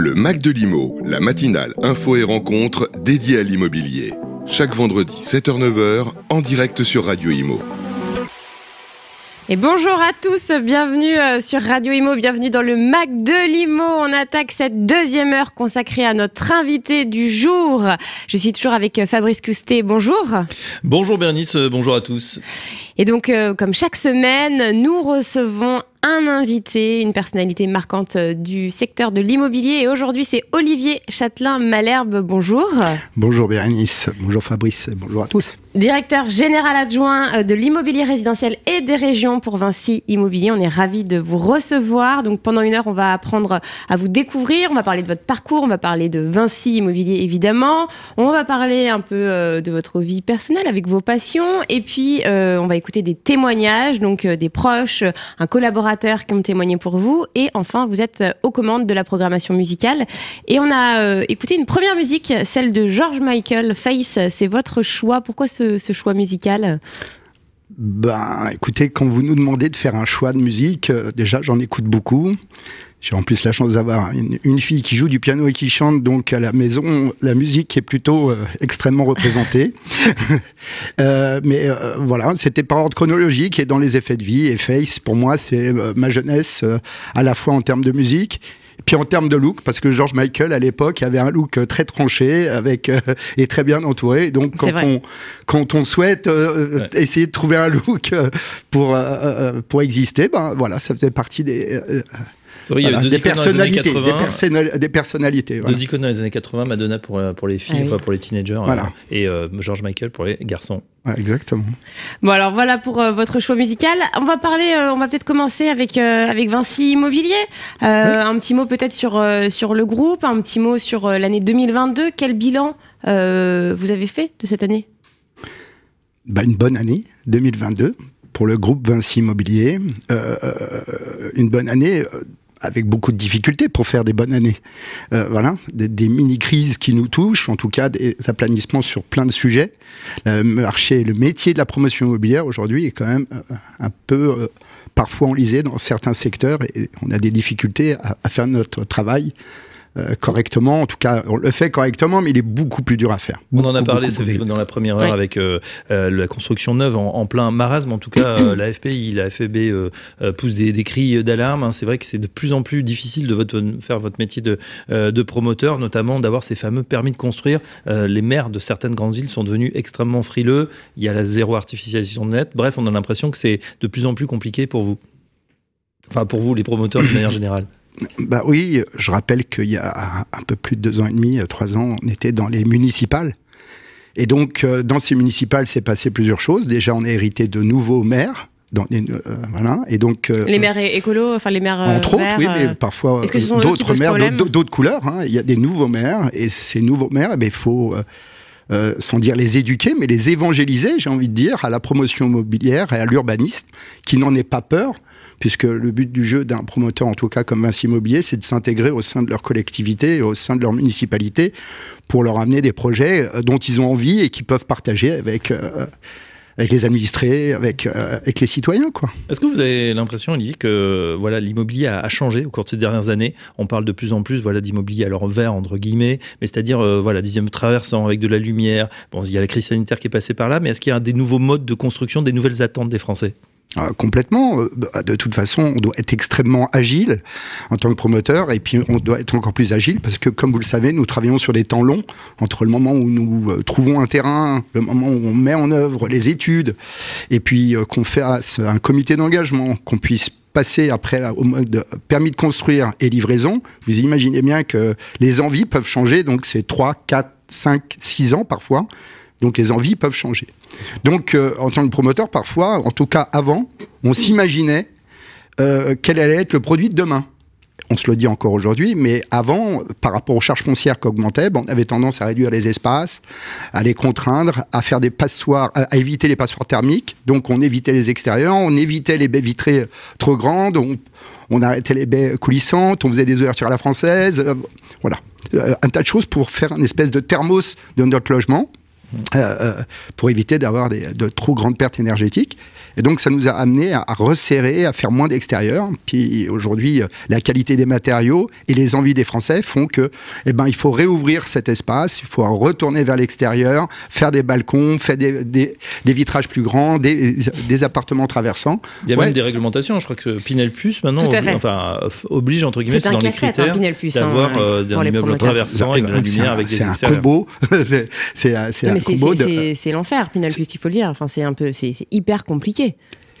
Le Mac de l'Imo, la matinale info et rencontre dédiée à l'immobilier. Chaque vendredi 7h-9h en direct sur Radio Imo. Et bonjour à tous, bienvenue euh, sur Radio Imo, bienvenue dans le Mac de l'Imo. On attaque cette deuxième heure consacrée à notre invité du jour. Je suis toujours avec euh, Fabrice Coustet, bonjour. Bonjour Bernice, euh, bonjour à tous. Et donc, comme chaque semaine, nous recevons un invité, une personnalité marquante du secteur de l'immobilier. Et aujourd'hui, c'est Olivier Châtelain-Malherbe. Bonjour. Bonjour Bérénice, bonjour Fabrice, bonjour à tous directeur général adjoint euh, de l'immobilier résidentiel et des régions pour Vinci Immobilier. On est ravi de vous recevoir. Donc pendant une heure, on va apprendre à vous découvrir. On va parler de votre parcours, on va parler de Vinci Immobilier évidemment. On va parler un peu euh, de votre vie personnelle avec vos passions. Et puis euh, on va écouter des témoignages, donc des proches, un collaborateur qui ont témoigné pour vous. Et enfin, vous êtes aux commandes de la programmation musicale. Et on a écouté une première musique, celle de George Michael, Face. C'est votre choix. Pourquoi ce ce, choix musical ben, écoutez, quand vous nous demandez de faire un choix de musique, euh, déjà j'en écoute beaucoup. J'ai en plus la chance d'avoir une, fille qui joue du piano et qui chante, donc à la maison, la musique est plutôt euh, extrêmement représentée. euh, mais voilà, c'était par ordre chronologique et dans les effets de vie. Et Face, pour moi, c'est ma jeunesse à la fois en termes de musique puis en termes de look, parce que George Michael à l'époque avait un look euh, très tranché avec euh, et très bien entouré. Donc quand on quand on souhaite euh, essayer de trouver un look pour pour exister, ben voilà, ça faisait partie des des, personnalités, des, personnalités, Deux icônes dans les années 80, Madonna pour, pour les filles, ah enfin pour les teenagers, et George Michael pour les garçons exactement. Bon alors voilà pour euh, votre choix musical. On va parler, euh, on va peut-être commencer avec euh, avec Vinci Immobilier. Un petit mot peut-être sur sur le groupe, un petit mot sur l'année 2022. Quel bilan vous avez fait de cette année? Bah, une bonne année 2022 pour le groupe Vinci Immobilier. une bonne année avec beaucoup de difficultés pour faire des bonnes années. Euh, voilà, des, mini-crises qui nous touchent, en tout cas des aplanissements sur plein de sujets. Le marché, le métier de la promotion immobilière aujourd'hui est quand même euh, un peu euh, parfois enlisé dans certains secteurs et on a des difficultés à faire notre travail euh, correctement. En tout cas, on le fait correctement, mais il est beaucoup plus dur à faire. on en a parlé dans la première heure avec euh, euh, la construction neuve en, plein marasme. En tout cas, la FPI, la FEB pousse des, cris d'alarme. Hein. C'est vrai que c'est de plus en plus difficile de votre, faire votre métier de, de promoteur, notamment d'avoir ces fameux permis de construire. les maires de certaines grandes villes sont devenus extrêmement frileux. Il y a la zéro artificialisation nette. Bref, on a l'impression que c'est de plus en plus compliqué pour vous. Enfin, pour vous, les promoteurs de manière générale. Bah oui, je rappelle qu'il y a un peu plus de deux ans et demi, trois ans, on était dans les municipales. Et donc, euh, dans ces municipales, s'est passé plusieurs choses. Déjà, on a hérité de nouveaux maires. Dans euh, voilà. Et donc, euh, les maires écolos, enfin les maires. Entre autres, oui, mais parfois d'autres maires, d'autres couleurs. Hein. Il y a des nouveaux maires, et ces nouveaux maires, eh il faut. sans dire les éduquer, mais les évangéliser, j'ai envie de dire, à la promotion immobilière et à l'urbanisme, qui n'en ait pas peur, puisque le but du jeu d'un promoteur, en tout cas comme Vinci Immobilier, c'est de s'intégrer au sein de leur collectivité au sein de leur municipalité pour leur amener des projets euh, dont ils ont envie et qu'ils peuvent partager avec euh, avec les administrés, avec, euh, avec les citoyens. Quoi. Est-ce que vous avez l'impression, Olivier, que voilà, l'immobilier a, changé au cours de ces dernières années? On parle de plus en plus voilà, d'immobilier à leur vert, entre guillemets, mais c'est-à-dire voilà, dixième traversant avec de la lumière. Bon, il y a la crise sanitaire qui est passée par là, mais est-ce qu'il y a des nouveaux modes de construction, des nouvelles attentes des Français? Euh, complètement. Euh, bah, de toute façon, on doit être extrêmement agile en tant que promoteur, et puis on doit être encore plus agile parce que, comme vous le savez, nous travaillons sur des temps longs entre le moment où nous euh, trouvons un terrain, le moment où on met en œuvre les études, et puis qu'on fasse un comité d'engagement, qu'on puisse passer après au mode permis de construire et livraison. Vous imaginez bien que les envies peuvent changer, donc c'est 3, 4, 5, 6 ans parfois. Donc les envies peuvent changer. Donc euh, en tant que promoteur, parfois, en tout cas avant, on s'imaginait euh, quel allait être le produit de demain. On se le dit encore aujourd'hui, mais avant, par rapport aux charges foncières qui augmentaient, on avait tendance à réduire les espaces, à les contraindre, à faire des passoires, à, éviter les passoires thermiques. Donc on évitait les extérieurs, on évitait les baies vitrées trop grandes, on, arrêtait les baies coulissantes, on faisait des ouvertures à la française. Euh, voilà, un tas de choses pour faire une espèce de thermos de notre logement pour éviter d'avoir de trop grandes pertes énergétiques. Et donc, ça nous a amené à, resserrer, à faire moins d'extérieur. Puis aujourd'hui, la qualité des matériaux et les envies des Français font que, eh ben, il faut réouvrir cet espace, il faut retourner vers l'extérieur, faire des balcons, faire des, des, vitrages plus grands, des, des, appartements traversants. Il y a même des réglementations. Je crois que Pinel Plus maintenant oblige, enfin, oblige entre guillemets, c'est dans les hein, critères d'avoir hein, euh, un immeuble traversant avec de la lumière, avec des C'est un combo. c'est C'est l'enfer, Pinel Plus, il faut le dire. Enfin, c'est un peu, c'est hyper compliqué.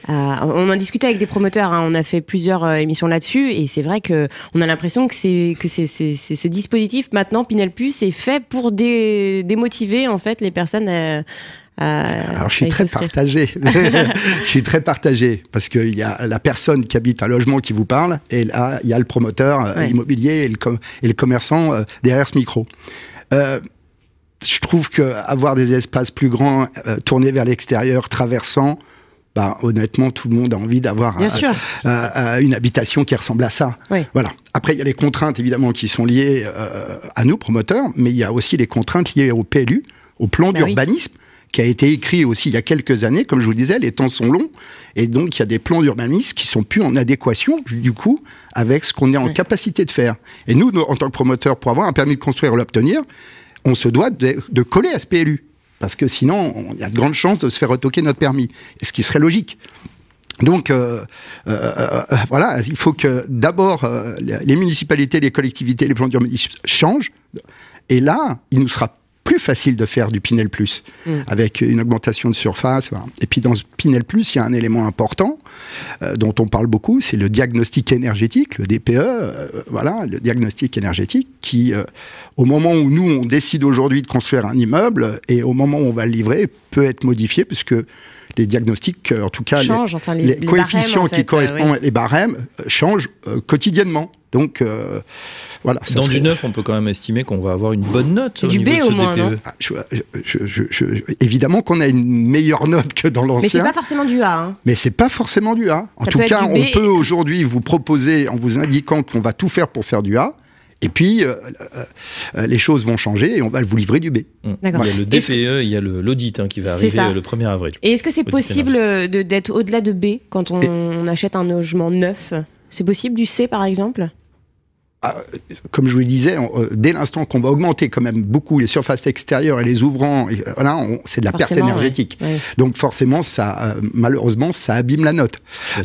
Euh, on en discutait avec des promoteurs, hein. on a fait plusieurs euh, émissions là-dessus, et c'est vrai que on a l'impression que c'est que c'est ce dispositif maintenant Pinel Plus est fait pour démotiver en fait les personnes. Euh, Alors je suis très partagé. je suis très partagé parce qu'il y a la personne qui habite un logement qui vous parle et là il y a le promoteur immobilier et le, et le commerçant derrière ce micro. Je trouve que avoir des espaces plus grands, tournés vers l'extérieur, traversant, bah, honnêtement, tout le monde a envie d'avoir euh, euh, euh, une habitation qui ressemble à ça. Voilà. Après, il y a les contraintes évidemment qui sont liées à nous promoteurs, mais il y a aussi les contraintes liées au PLU, au plan bah d'urbanisme. qui a été écrit aussi il y a quelques années, comme je vous le disais, les temps sont longs, et donc il y a des plans d'urbanisme qui sont plus en adéquation, du coup, avec ce qu'on est en capacité de faire. Et nous, en tant que promoteurs, pour avoir un permis de construire ou l'obtenir, on se doit de, coller à ce PLU. Parce que sinon, il y a de grandes chances de se faire retoquer notre permis, ce qui serait logique. Donc euh, euh, euh, voilà, il faut que d'abord les municipalités, les collectivités, les plans d'urbanisme changent. Et là, il nous sera plus facile de faire du Pinel Plus, mm. avec une augmentation de surface. Et puis dans ce Pinel Plus, il y a un élément important euh, dont on parle beaucoup, c'est le diagnostic énergétique, le DPE, euh, voilà, le diagnostic énergétique, qui, euh, au moment où nous, on décide aujourd'hui de construire un immeuble, et au moment où on va le livrer, peut être modifié, puisque les diagnostics, en tout cas, les, coefficients qui correspondent, les barèmes, changent quotidiennement. Donc, euh, voilà. Dans du neuf, on peut quand même estimer qu'on va avoir une bonne note. C'est du B au moins, non ah, Évidemment qu'on a une meilleure note que dans l'ancien. Mais c'est pas forcément du A. Hein. Mais c'est pas forcément du A. En tout cas, on peut aujourd'hui vous proposer, en vous indiquant qu'on va tout faire pour faire du A. Et puis, euh, euh, les choses vont changer et on va vous livrer du B. Mmh. Il y a le DPE, il y a l'audit hein, qui va arriver le 1er avril. Et est-ce que c'est possible d'être au-delà de B quand on achète un logement neuf C'est possible du C par exemple? Comme je vous le disais, euh, dès l'instant qu'on va augmenter quand même beaucoup les surfaces extérieures et les ouvrants, voilà, c'est de la perte énergétique. Donc forcément, ça, euh, malheureusement, ça abîme la note.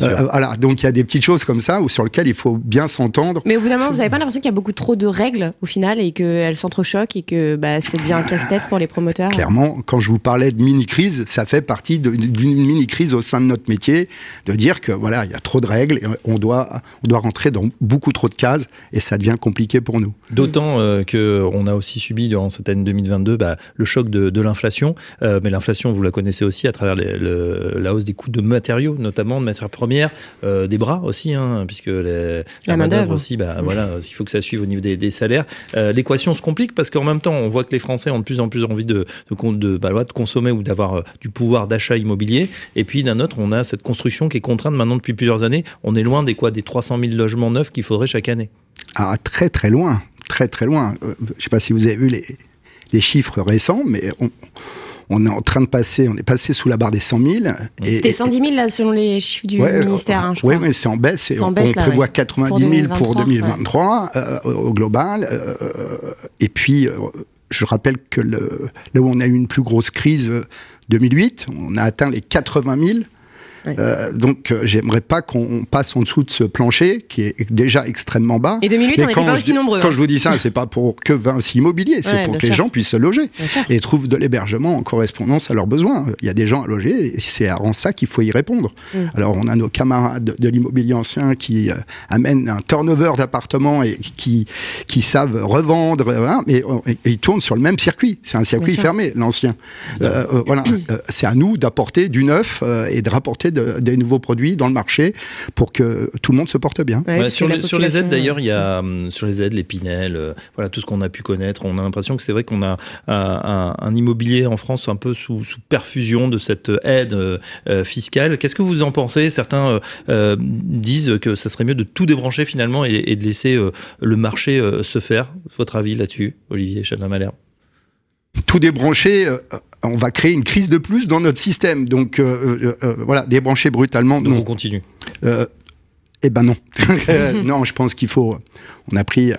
Euh, voilà, donc il y a des petites choses comme ça où, sur lesquelles il faut bien s'entendre. Mais au bout d'un moment, vous n'avez pas l'impression qu'il y a beaucoup trop de règles au final et qu'elles s'entrechoquent et que bah, ça devient un casse-tête pour les promoteurs Clairement, quand je vous parlais de mini-crise, ça fait partie d'une mini-crise au sein de notre métier, de dire que voilà, il y a trop de règles et on doit, on doit rentrer dans beaucoup trop de cases et ça devient compliqué pour nous. D'autant euh, qu'on a aussi subi durant cette année 2022 bah, le choc de, l'inflation, euh, mais l'inflation, vous la connaissez aussi à travers la hausse des coûts de matériaux, notamment de matières premières, euh, des bras aussi, hein, puisque la, main d'œuvre aussi, bah, voilà, il faut que ça suive au niveau des, salaires. L'équation se complique parce qu'en même temps, on voit que les Français ont de plus en plus envie de, de, bah, de consommer ou d'avoir du pouvoir d'achat immobilier, et puis d'un autre, on a cette construction qui est contrainte maintenant depuis plusieurs années. On est loin des quoi, des 300 000 logements neufs qu'il faudrait chaque année. Ah, très très loin, très très loin. Euh, je ne sais pas si vous avez vu les, les chiffres récents, mais on, on, est en train de passer, on est passé sous la barre des 100 000. C'était 110 000 là, selon les chiffres du ministère. Hein, oui, mais c'est en baisse. on, prévoit 90 000 pour 2023 euh, au global. Euh, et puis, je rappelle que le, là où on a eu une plus grosse crise, 2008, on a atteint les 80 000 euh, donc, euh, j'aimerais pas qu'on passe en dessous de ce plancher qui est déjà extrêmement bas. Et 2008, on n'était pas aussi nombreux. Quand hein. je vous dis ça, c'est pas pour que Vinci Immobilier, c'est pour que les gens puissent se loger et trouvent de l'hébergement en correspondance à leurs besoins. Il y a des gens à loger et c'est à ça qu'il faut y répondre. Mm. Alors, on a nos camarades de, l'immobilier ancien qui euh, amènent un turnover d'appartements et qui, qui savent revendre, mais ils tournent sur le même circuit. C'est un circuit fermé, l'ancien. voilà, c'est à nous d'apporter du neuf et de rapporter des nouveaux produits dans le marché pour que tout le monde se porte bien. sur, les aides d'ailleurs, il y a hum, sur les aides, les Pinel, euh, voilà tout ce qu'on a pu connaître. On a l'impression que c'est vrai qu'on a un, immobilier en France un peu sous, perfusion de cette aide euh, euh, fiscale. Qu'est-ce que vous en pensez? Certains disent que ça serait mieux de tout débrancher finalement et, de laisser le marché se faire. Votre avis là-dessus, Olivier Chadin-Malherbe? Tout débrancher, on va créer une crise de plus dans notre système. Donc voilà, débrancher brutalement. Donc on continue. eh ben non. non, je pense qu'il faut. On a pris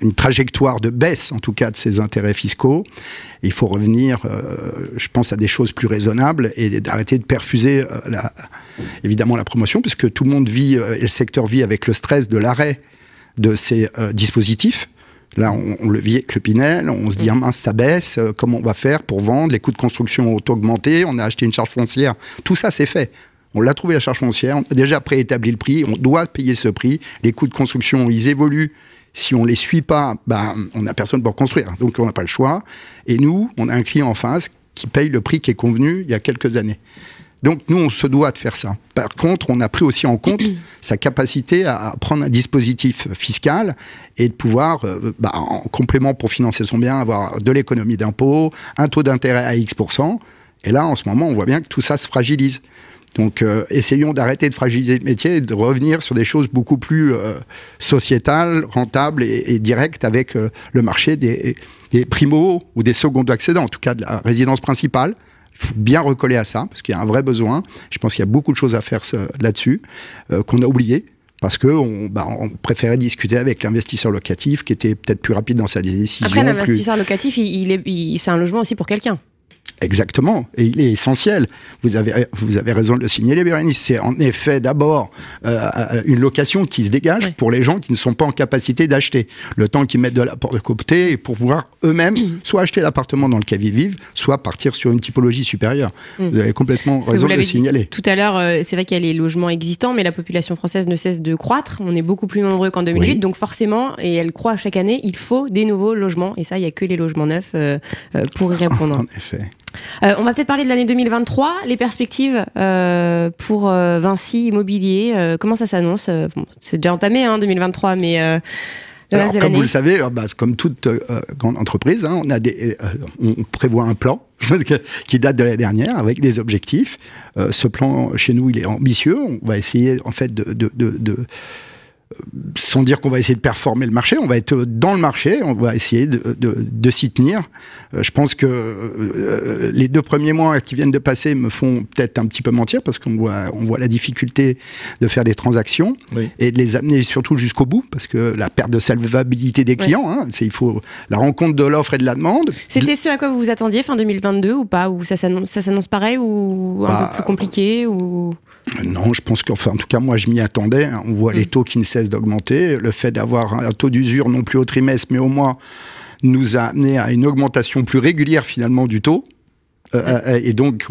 une trajectoire de baisse, en tout cas, de ces intérêts fiscaux. Il faut revenir, euh, je pense, à des choses plus raisonnables et d'arrêter de perfuser, euh, la, évidemment, la promotion, puisque tout le monde vit euh, et le secteur vit avec le stress de l'arrêt de ces dispositifs. Là, on, le vit avec le Pinel, on se dit, ah mince, ça baisse, comment on va faire pour vendre? Les coûts de construction ont augmenté, on a acheté une charge foncière. Tout ça, c'est fait. On l'a trouvé la charge foncière, on a déjà préétabli le prix, on doit payer ce prix. Les coûts de construction, ils évoluent si on les suit pas, ben, on n'a personne pour construire. Donc on n'a pas le choix. Et nous, on a un client en face qui paye le prix qui est convenu il y a quelques années. Donc nous, on se doit de faire ça. Par contre, on a pris aussi en compte sa capacité à prendre un dispositif fiscal et de pouvoir, euh, bah, en complément pour financer son bien, avoir de l'économie d'impôt, un taux d'intérêt à X%. Et là, en ce moment, on voit bien que tout ça se fragilise. Donc, euh, essayons d'arrêter de fragiliser le métier et de revenir sur des choses beaucoup plus euh, sociétales, rentables et, directes avec euh, le marché des, des primos ou des secondes accédants, en tout cas de la résidence principale. Il faut bien recoller à ça, parce qu'il y a un vrai besoin. Je pense qu'il y a beaucoup de choses à faire là-dessus, qu'on a oublié, parce qu'on bah, on préférait discuter avec l'investisseur locatif, qui était peut-être plus rapide dans sa décision. Après, l'investisseur locatif, il, il c'est un logement aussi pour quelqu'un. Exactement, et il est essentiel. Vous avez, vous avez raison de le signaler, Bérénice. C'est en effet d'abord euh, une location qui se dégage pour les gens qui ne sont pas en capacité d'acheter. Le temps qu'ils mettent de la porte de côté pour pouvoir eux-mêmes soit acheter l'appartement dans lequel ils vivent, soit partir sur une typologie supérieure. Mm. Vous avez complètement raison de le signaler. Tout à l'heure, euh, c'est vrai qu'il y a les logements existants, mais la population française ne cesse de croître. On est beaucoup plus nombreux qu'en 2008, donc forcément, et elle croît chaque année, il faut des nouveaux logements. Et ça, il n'y a que les logements neufs euh, pour y répondre. En effet. Euh, on va peut-être parler de l'année 2023, les perspectives euh, pour euh, Vinci Immobilier. comment ça s'annonce C'est déjà entamé, hein, 2023, mais comme vous le savez, bah, comme toute grande entreprise, hein, on, a des, on prévoit un plan qui date de l'année dernière avec des objectifs. ce plan, chez nous, il est ambitieux. On va essayer en fait de, de, de sans dire qu'on va essayer de performer le marché, on va être dans le marché, on va essayer de, de, de s'y tenir. Euh, je pense que euh, les deux premiers mois qui viennent de passer me font peut-être un petit peu mentir parce qu'on voit, on voit la difficulté de faire des transactions et de les amener surtout jusqu'au bout parce que la perte de salvabilité des clients, hein, c'est il faut la rencontre de l'offre et de la demande. C'était ce à quoi vous vous attendiez fin 2022 ou pas? Ou ça s'annonce pareil ou un peu bah, plus compliqué ou non, je pense qu'enfin, en tout cas, moi, je m'y attendais. On voit les mm. taux qui ne cessent d'augmenter. Le fait d'avoir un taux d'usure non plus au trimestre, mais au mois, nous a amené à une augmentation plus régulière finalement du taux. Euh, euh, et donc,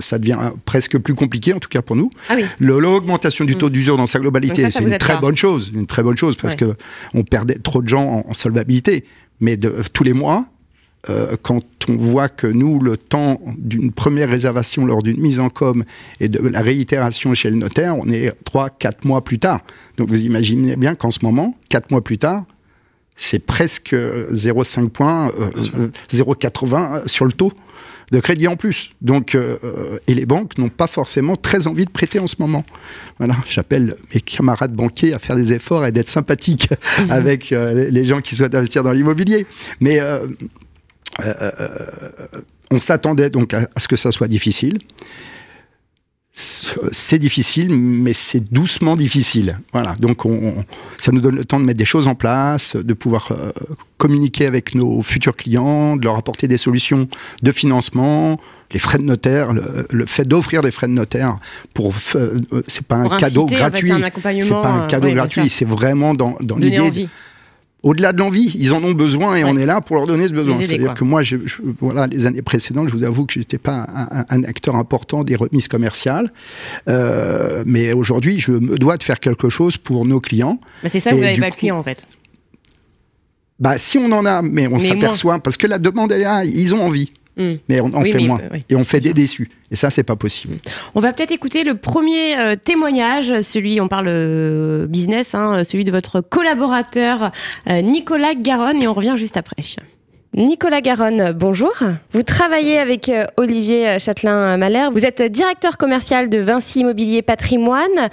ça devient presque plus compliqué, en tout cas pour nous. Ah L'augmentation du taux mm. d'usure dans sa globalité, c'est une très bonne chose, une très bonne chose parce que on perdait trop de gens en, solvabilité. Mais de, tous les mois, euh, quand on voit que nous, le temps d'une première réservation lors d'une mise en com et de la réitération chez le notaire, on est 3-4 mois plus tard. Donc vous imaginez bien qu'en ce moment, 4 mois plus tard, c'est presque 0,5 points, 0,80 euh, sur le taux de crédit en plus. Donc, euh, et les banques n'ont pas forcément très envie de prêter en ce moment. Voilà, j'appelle mes camarades banquiers à faire des efforts et d'être sympathiques mmh. avec les gens qui souhaitent investir dans l'immobilier. Mais euh, euh, euh, on s'attendait donc à, ce que ça soit difficile. C'est difficile, mais c'est doucement difficile. Voilà. Donc, on, ça nous donne le temps de mettre des choses en place, de pouvoir communiquer avec nos futurs clients, de leur apporter des solutions de financement, les frais de notaire, le, fait d'offrir des frais de notaire pour, c'est pas un cadeau gratuit. c'est pas un cadeau gratuit. C'est vraiment dans, dans l'idée au-delà de l'envie, ils en ont besoin et on est là pour leur donner ce besoin. C'est-à-dire que moi, je, voilà, les années précédentes, je vous avoue que je n'étais pas un, acteur important des remises commerciales, euh, mais aujourd'hui, je me dois de faire quelque chose pour nos clients. c'est ça, vous n'avez pas le client en fait. Bah, si on en a, mais on s'aperçoit parce que la demande est là, ils ont envie. Hmm. Mais on en fait moins. et on fait des déçus. Et ça, c'est pas possible. On va peut-être écouter le premier euh, témoignage, celui, on parle euh, business, hein, celui de votre collaborateur euh, Nicolas Garonne, et on revient juste après. Nicolas Garonne, bonjour. Vous travaillez avec Olivier Châtelain-Malher. Vous êtes directeur commercial de Vinci Immobilier Patrimoine.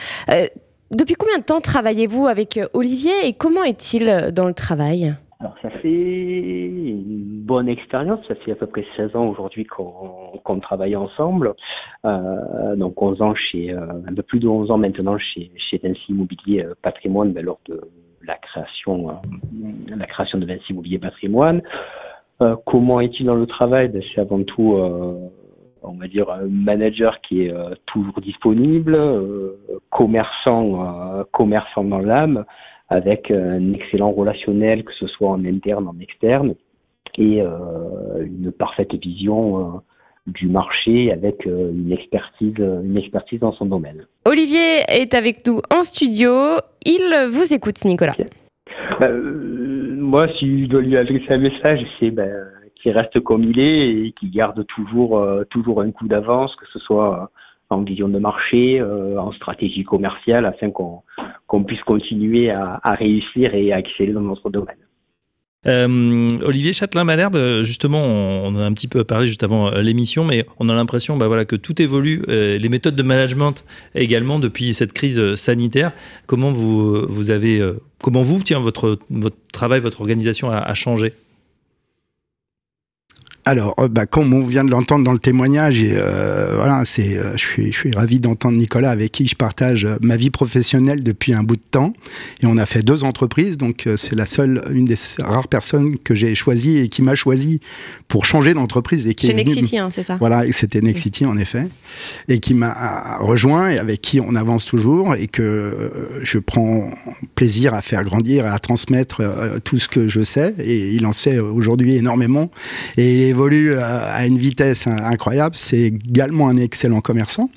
depuis combien de temps travaillez-vous avec Olivier et comment est-il dans le travail? Alors, ça c'est une bonne expérience. Ça fait à peu près 16 ans aujourd'hui qu'on travaille ensemble. Euh, donc 11 ans chez, euh, un peu plus de 11 ans maintenant chez, chez Vinci Immobilier euh, Patrimoine, ben, lors de la création, la création de Vinci Immobilier Patrimoine. comment est-il dans le travail? Ben, C'est avant tout on va dire un manager qui est toujours disponible, commerçant, commerçant dans l'âme, avec un excellent relationnel, que ce soit en interne, en externe, et euh, une parfaite vision euh, du marché avec euh, une expertise, une expertise dans son domaine. Olivier est avec nous en studio. Il vous écoute, Nicolas. moi, si je dois lui adresser un message, c'est ben, qu'il reste comme il est et qu'il garde toujours, toujours un coup d'avance, que ce soit en vision de marché, en stratégie commerciale, afin qu'on puisse continuer à, réussir et à exceller dans notre domaine. Euh, Olivier Châtelain-Malherbe, justement, on a un petit peu parlé juste avant euh, l'émission, mais on a l'impression bah, voilà, que tout évolue, euh, les méthodes de management également depuis cette crise sanitaire. Comment vous, vous avez, comment vous, tiens, votre travail, votre organisation a changé? Alors, euh, bah, comme on vient de l'entendre dans le témoignage, et euh, voilà, c'est, euh, je suis, je suis ravi d'entendre Nicolas avec qui je partage ma vie professionnelle depuis un bout de temps. Et on a fait deux entreprises, donc c'est la seule, une des rares personnes que j'ai choisi et qui m'a choisi pour changer d'entreprise. Et qui Chez Nexity, hein, c'est ça Voilà, c'était Nexity en effet, et qui m'a rejoint et avec qui on avance toujours et que je prends plaisir à faire grandir et à transmettre tout ce que je sais. Et il en sait aujourd'hui énormément. Et évolue à une vitesse incroyable. C'est également un excellent commerçant.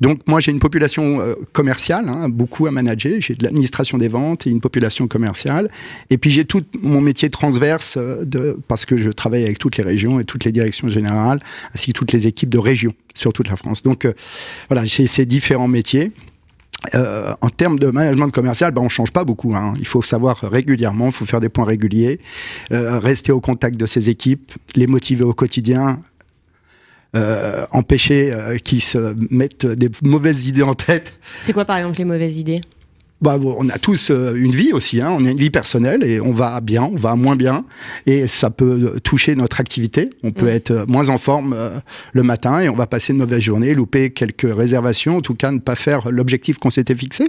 Donc moi, j'ai une population euh, commerciale, hein, beaucoup à manager. J'ai de l'administration des ventes et une population commerciale. Et puis j'ai tout mon métier transverse euh, parce que je travaille avec toutes les régions et toutes les directions générales, ainsi que toutes les équipes de région sur toute la France. Donc euh, voilà, j'ai ces différents métiers. Euh, en termes de management commercial, ben, on change pas beaucoup. Hein. Il faut savoir régulièrement, il faut faire des points réguliers, euh, rester au contact de ses équipes, les motiver au quotidien, euh, empêcher qu'ils se mettent des mauvaises idées en tête. C'est quoi par exemple les mauvaises idées? Bah, on a tous euh, une vie aussi, hein. on a une vie personnelle et on va bien, on va moins bien et ça peut toucher notre activité. On peut mm. être euh, moins en forme euh, le matin et on va passer une mauvaise journée, louper quelques réservations, en tout cas ne pas faire l'objectif qu'on s'était fixé.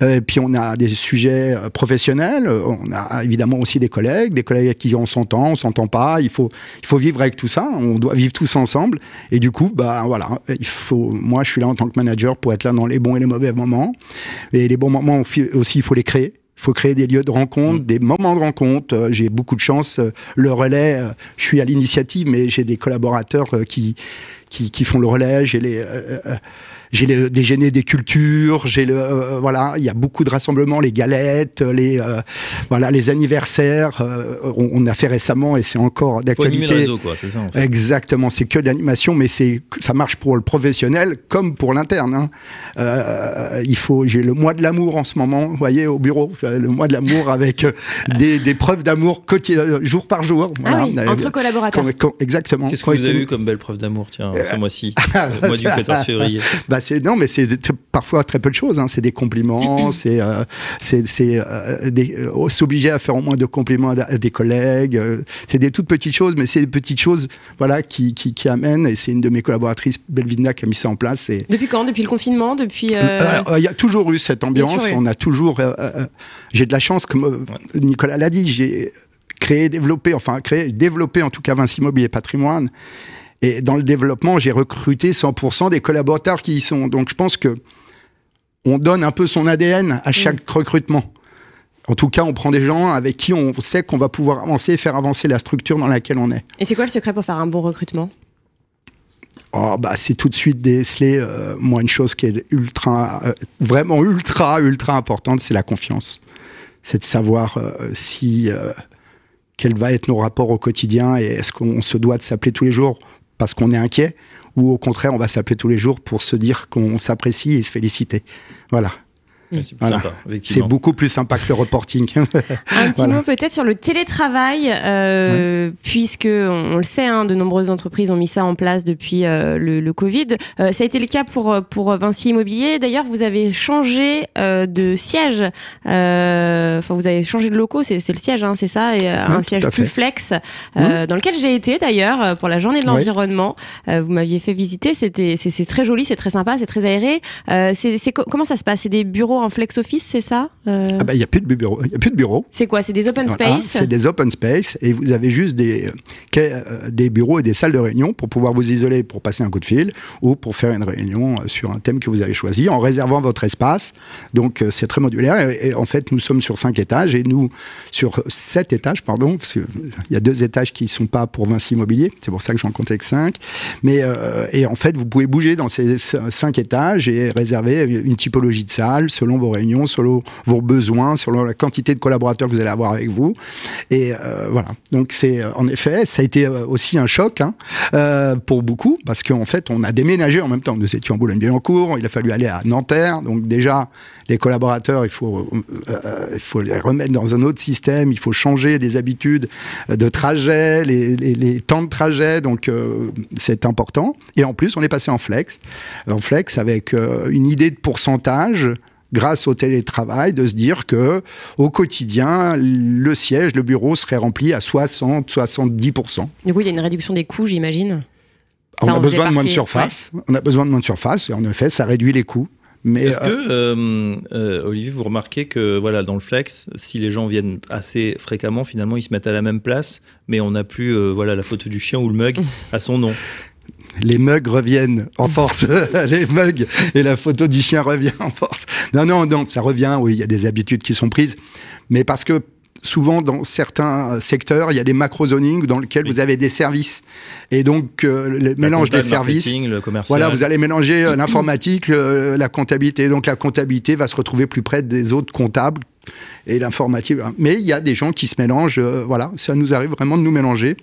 et puis on a des sujets professionnels, on a évidemment aussi des collègues, des collègues avec qui on s'entend, on s'entend pas, il faut, il faut vivre avec tout ça, on doit vivre tous ensemble et du coup, bah voilà, il faut, moi je suis là en tant que manager pour être là dans les bons et les mauvais moments et les bons moments aussi, il faut les créer. Il faut créer des lieux de rencontre, mm. des moments de rencontre. Euh, j'ai beaucoup de chance. Euh, le relais, euh, je suis à l'initiative, mais j'ai des collaborateurs qui, qui, qui, font le relais. J'ai les j'ai le déjeuner des cultures, j'ai le euh, voilà, il y a beaucoup de rassemblements, les galettes, les euh, voilà, les anniversaires. Euh, on, a fait récemment et c'est encore d'actualité. c'est ça. Exactement, c'est que de l'animation, mais c'est ça marche pour le professionnel comme pour l'interne. Hein. il faut, j'ai le mois de l'amour en ce moment, vous voyez, au bureau, le mois de l'amour avec des, des, preuves d'amour jour par jour. Ah oui, entre collaborateurs. exactement. Qu'est-ce que vous avez eu comme belle preuve d'amour, tiens, ce mois-ci, le mois du 14 février? Bah, c'est non, mais c'est parfois très peu de choses. Hein. C'est des compliments, c'est euh, c'est euh, euh, s'obliger à faire au moins de compliments à, des collègues. c'est des toutes petites choses, mais c'est des petites choses, voilà, qui, qui, qui amènent. Et c'est une de mes collaboratrices, Belvina, qui a mis ça en place. Depuis quand? Depuis le confinement? Depuis Il y a toujours eu cette ambiance. On a toujours. j'ai de la chance, comme Nicolas l'a dit, j'ai créé, développé, enfin créé, développé en tout cas Vinci Immobilier Patrimoine. Et dans le développement, j'ai recruté 100% des collaborateurs qui y sont. Donc je pense que on donne un peu son ADN à chaque mm. recrutement. En tout cas, on prend des gens avec qui on sait qu'on va pouvoir avancer et faire avancer la structure dans laquelle on est. Et c'est quoi le secret pour faire un bon recrutement? Oh, bah, c'est tout de suite déceler, euh, moi, une chose qui est ultra, euh, vraiment ultra, ultra importante, c'est la confiance. C'est de savoir euh, si, quel va être nos rapports au quotidien et est-ce qu'on se doit de s'appeler tous les jours parce qu'on est inquiet, ou au contraire, on va s'appeler tous les jours pour se dire qu'on s'apprécie et se féliciter. Voilà. C'est beaucoup plus sympa que le reporting. Un petit mot peut-être sur le télétravail, euh, puisque on, le sait, hein, de nombreuses entreprises ont mis ça en place depuis euh, le, Covid. Euh, ça a été le cas pour pour Vinci Immobilier. D'ailleurs, vous avez changé de siège. Enfin, vous avez changé de locaux. C'est le siège, hein, c'est ça, et un siège plus flex, dans lequel j'ai été d'ailleurs pour la journée de l'environnement. vous m'aviez fait visiter. C'était c'est très joli, c'est très sympa, c'est très aéré. c'est comment ça se passe? C'est des bureaux en flex office, c'est ça euh Ah bah il y a plus de bureaux. Il y a plus de bureaux. C'est quoi C'est des open space C'est des open space et vous avez juste des euh, euh, des bureaux et des salles de réunion pour pouvoir vous isoler pour passer un coup de fil ou pour faire une réunion sur un thème que vous avez choisi en réservant votre espace. Donc c'est très modulaire et, en fait nous sommes sur cinq étages et nous sur sept étages pardon parce qu'il y a deux étages qui sont pas pour Vinci Immobilier. C'est pour ça que j'en comptais que cinq. Mais et en fait vous pouvez bouger dans ces cinq étages et réserver une typologie de salle selon vos réunions, selon vos besoins, selon la quantité de collaborateurs que vous allez avoir avec vous. Et euh, voilà. Donc c'est en effet, ça a été euh, aussi un choc hein, euh, pour beaucoup parce qu'en fait, on a déménagé en même temps. Nous étions en Boulogne-Billancourt, il a fallu aller à Nanterre. Donc déjà, les collaborateurs, il faut, les remettre dans un autre système. Il faut changer les habitudes de trajet, les, temps de trajet. Donc c'est important. Et en plus, on est passé en flex, en flex avec une idée de pourcentage grâce au télétravail, de se dire que au quotidien, le siège, le bureau serait rempli à 60-70%. Du coup, il y a une réduction des coûts, j'imagine. On a besoin de moins de surface. On a besoin de moins de surface et en effet, ça réduit les coûts. Mais Est-ce que, euh, euh, euh, Olivier, vous remarquez que voilà, dans le flex, si les gens viennent assez fréquemment, finalement, ils se mettent à la même place, mais on n'a plus voilà, la photo du chien ou le mug à son nom? Les mugs reviennent en force. les mugs et la photo du chien revient en force. Non, non, non, ça revient. Oui, il y a des habitudes qui sont prises. Mais parce que souvent dans certains secteurs, il y a des macro-zoning dans lesquels vous avez des services. Et donc, euh, le mélange des services. Le voilà, vous allez mélanger euh, l'informatique, la comptabilité. Donc, la comptabilité va se retrouver plus près des autres comptables et l'informatique. Mais il y a des gens qui se mélangent. Euh, voilà, ça nous arrive vraiment de nous mélanger.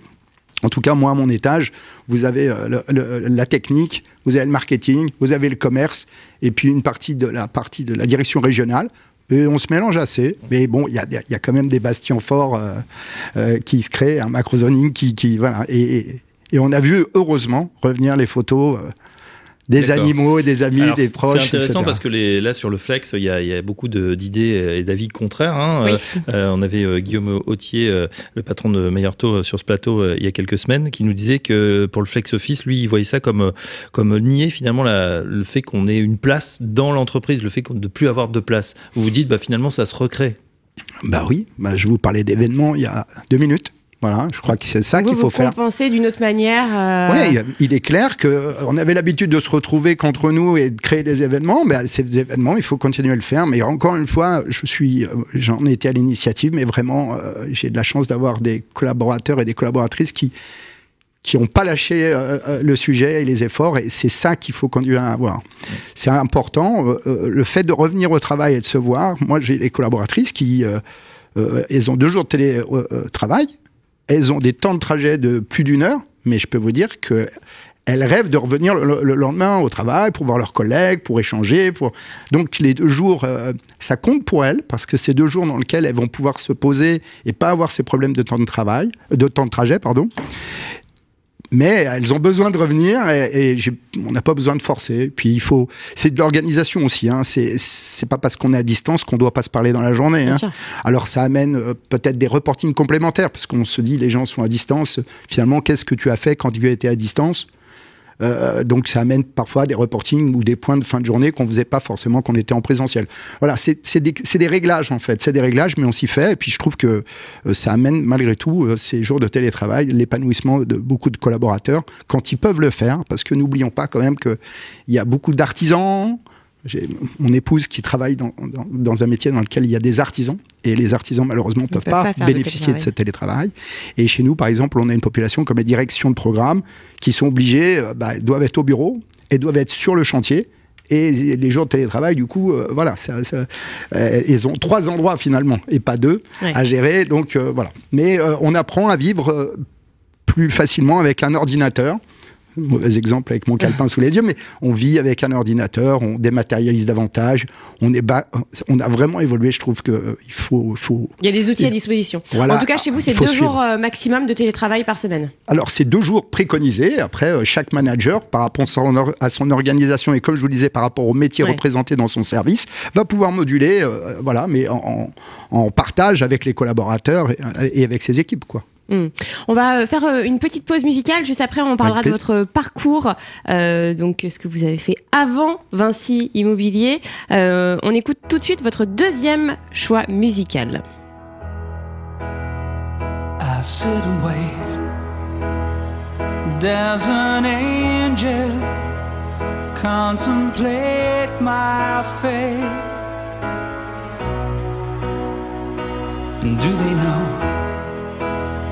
En tout cas, moi, à mon étage, vous avez euh, la technique, vous avez le marketing, vous avez le commerce, et puis une partie de la partie de la direction régionale. Et on se mélange assez, mais bon, il y a, quand même des bastions forts euh, euh, qui se créent, un macrozoning qui, voilà, et, on a vu heureusement revenir les photos des animaux, des amis, des proches. C'est intéressant parce que les, là sur le flex, il y a, il y a beaucoup d'idées et d'avis contraires. Hein. Euh, euh, on avait euh, Guillaume Autier, le patron de Meilleur sur ce plateau il y a quelques semaines, qui nous disait que pour le flex office, lui, il voyait ça comme comme nier finalement la, le fait qu'on ait une place dans l'entreprise, le fait de ne plus avoir de place. Vous vous dites, bah finalement, ça se recrée. Bah oui, bah, je vous parlais d'événements il y a deux minutes. Voilà, je crois que c'est ça qu'il faut faire. Compenser d'une autre manière. Euh... Oui, il est clair que euh, on avait l'habitude de se retrouver contre nous et de créer des événements. Mais ces événements, il faut continuer à le faire. Mais encore une fois, je suis, euh, j'en ai été à l'initiative, mais vraiment, euh, j'ai de la chance d'avoir des collaborateurs et des collaboratrices qui qui n'ont pas lâché le sujet et les efforts, et c'est ça qu'il faut conduire à avoir. C'est important. le fait de revenir au travail et de se voir. Moi, j'ai des collaboratrices qui, elles ont deux jours de télétravail elles ont des temps de trajet de plus d'une heure, mais je peux vous dire que elles rêvent de revenir le, lendemain au travail pour voir leurs collègues, pour échanger. Pour... Donc les deux jours, euh, ça compte pour elles parce que c'est deux jours dans lesquels elles vont pouvoir se poser et pas avoir ces problèmes de temps de travail, de temps de trajet, pardon mais elles ont besoin de revenir et, on n'a pas besoin de forcer. Puis il faut, c'est de l'organisation aussi. Hein. C'est pas parce qu'on est à distance qu'on doit pas se parler dans la journée. Hein. Alors ça amène euh, peut-être des reportings complémentaires parce qu'on se dit les gens sont à distance. Finalement, qu'est-ce que tu as fait quand tu étais à distance? Euh, donc ça amène parfois des reportings ou des points de fin de journée qu'on faisait pas forcément qu'on était en présentiel. Voilà, c'est des, des, réglages en fait, c'est des réglages, mais on s'y fait. Et puis je trouve que euh, ça amène malgré tout euh, ces jours de télétravail, l'épanouissement de beaucoup de collaborateurs quand ils peuvent le faire, parce que n'oublions pas quand même qu'il y a beaucoup d'artisans, j'ai mon épouse qui travaille dans, dans, un métier dans lequel il y a des artisans et les artisans malheureusement ne peuvent, pas, bénéficier de ce télétravail. Et chez nous, par exemple, on a une population comme les directions de programme qui sont obligées, euh, bah, doivent être au bureau et doivent être sur le chantier. Et les jours de télétravail, du coup, euh, voilà, ça, euh, ils ont trois endroits finalement et pas deux à gérer. Donc voilà. Mais on apprend à vivre plus facilement avec un ordinateur mauvais exemple avec mon calepin sous les yeux, mais on vit avec un ordinateur, on dématérialise davantage, on est on a vraiment évolué. Je trouve que il faut, faut. Il y a des outils à disposition. en tout cas, chez vous, c'est deux jours maximum de télétravail par semaine. Alors, c'est deux jours préconisés. Après, chaque manager, par rapport à son organisation et comme je vous disais, par rapport au métier représenté dans son service, va pouvoir moduler, voilà, mais en, en, partage avec les collaborateurs et, avec ses équipes, quoi. Hmm. On va faire euh, une petite pause musicale. Juste après, on parlera de votre parcours. Euh, donc, ce que vous avez fait avant Vinci Immobilier. Euh, on écoute tout de suite votre deuxième choix musical. I sit and wait. There's an angel contemplate my fate. Do they know?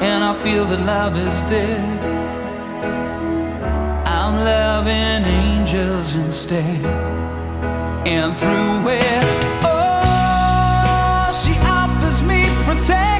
and I feel that love is dead. I'm loving angels instead, and through it, oh, she offers me protection,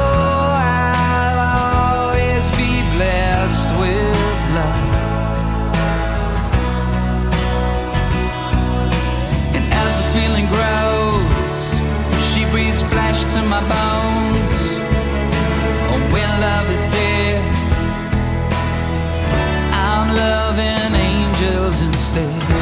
Bones. Oh, when love is dead, I'm loving angels instead.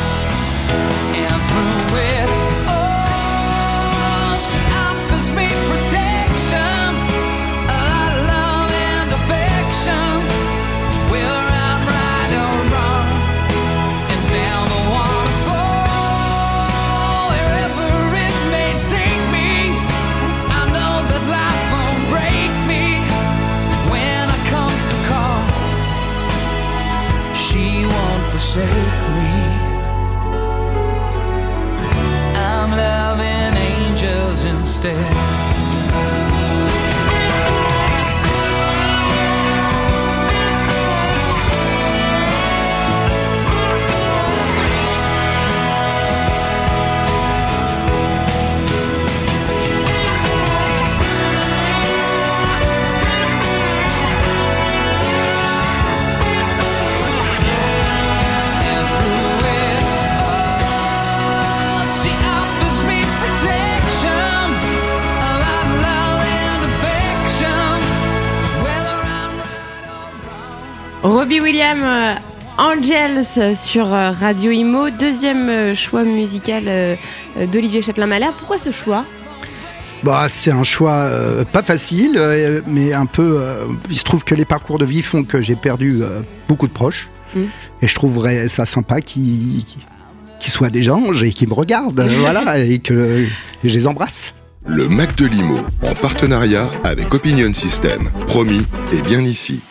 Angels Williams, euh, Angels sur euh, Radio Imo, deuxième euh, choix musical d'Olivier Châtelain-Malher. Pourquoi ce choix? Bah, c'est un choix euh, pas facile, euh, mais un peu. euh, il se trouve que les parcours de vie font que j'ai perdu euh, beaucoup de proches. Mm. Et je trouverais ça sympa qu'ils soient des anges et qu'ils me regardent, voilà, et que et je les embrasse. Le Mac de Limo, en partenariat avec Opinion System. Promis, et bien ici.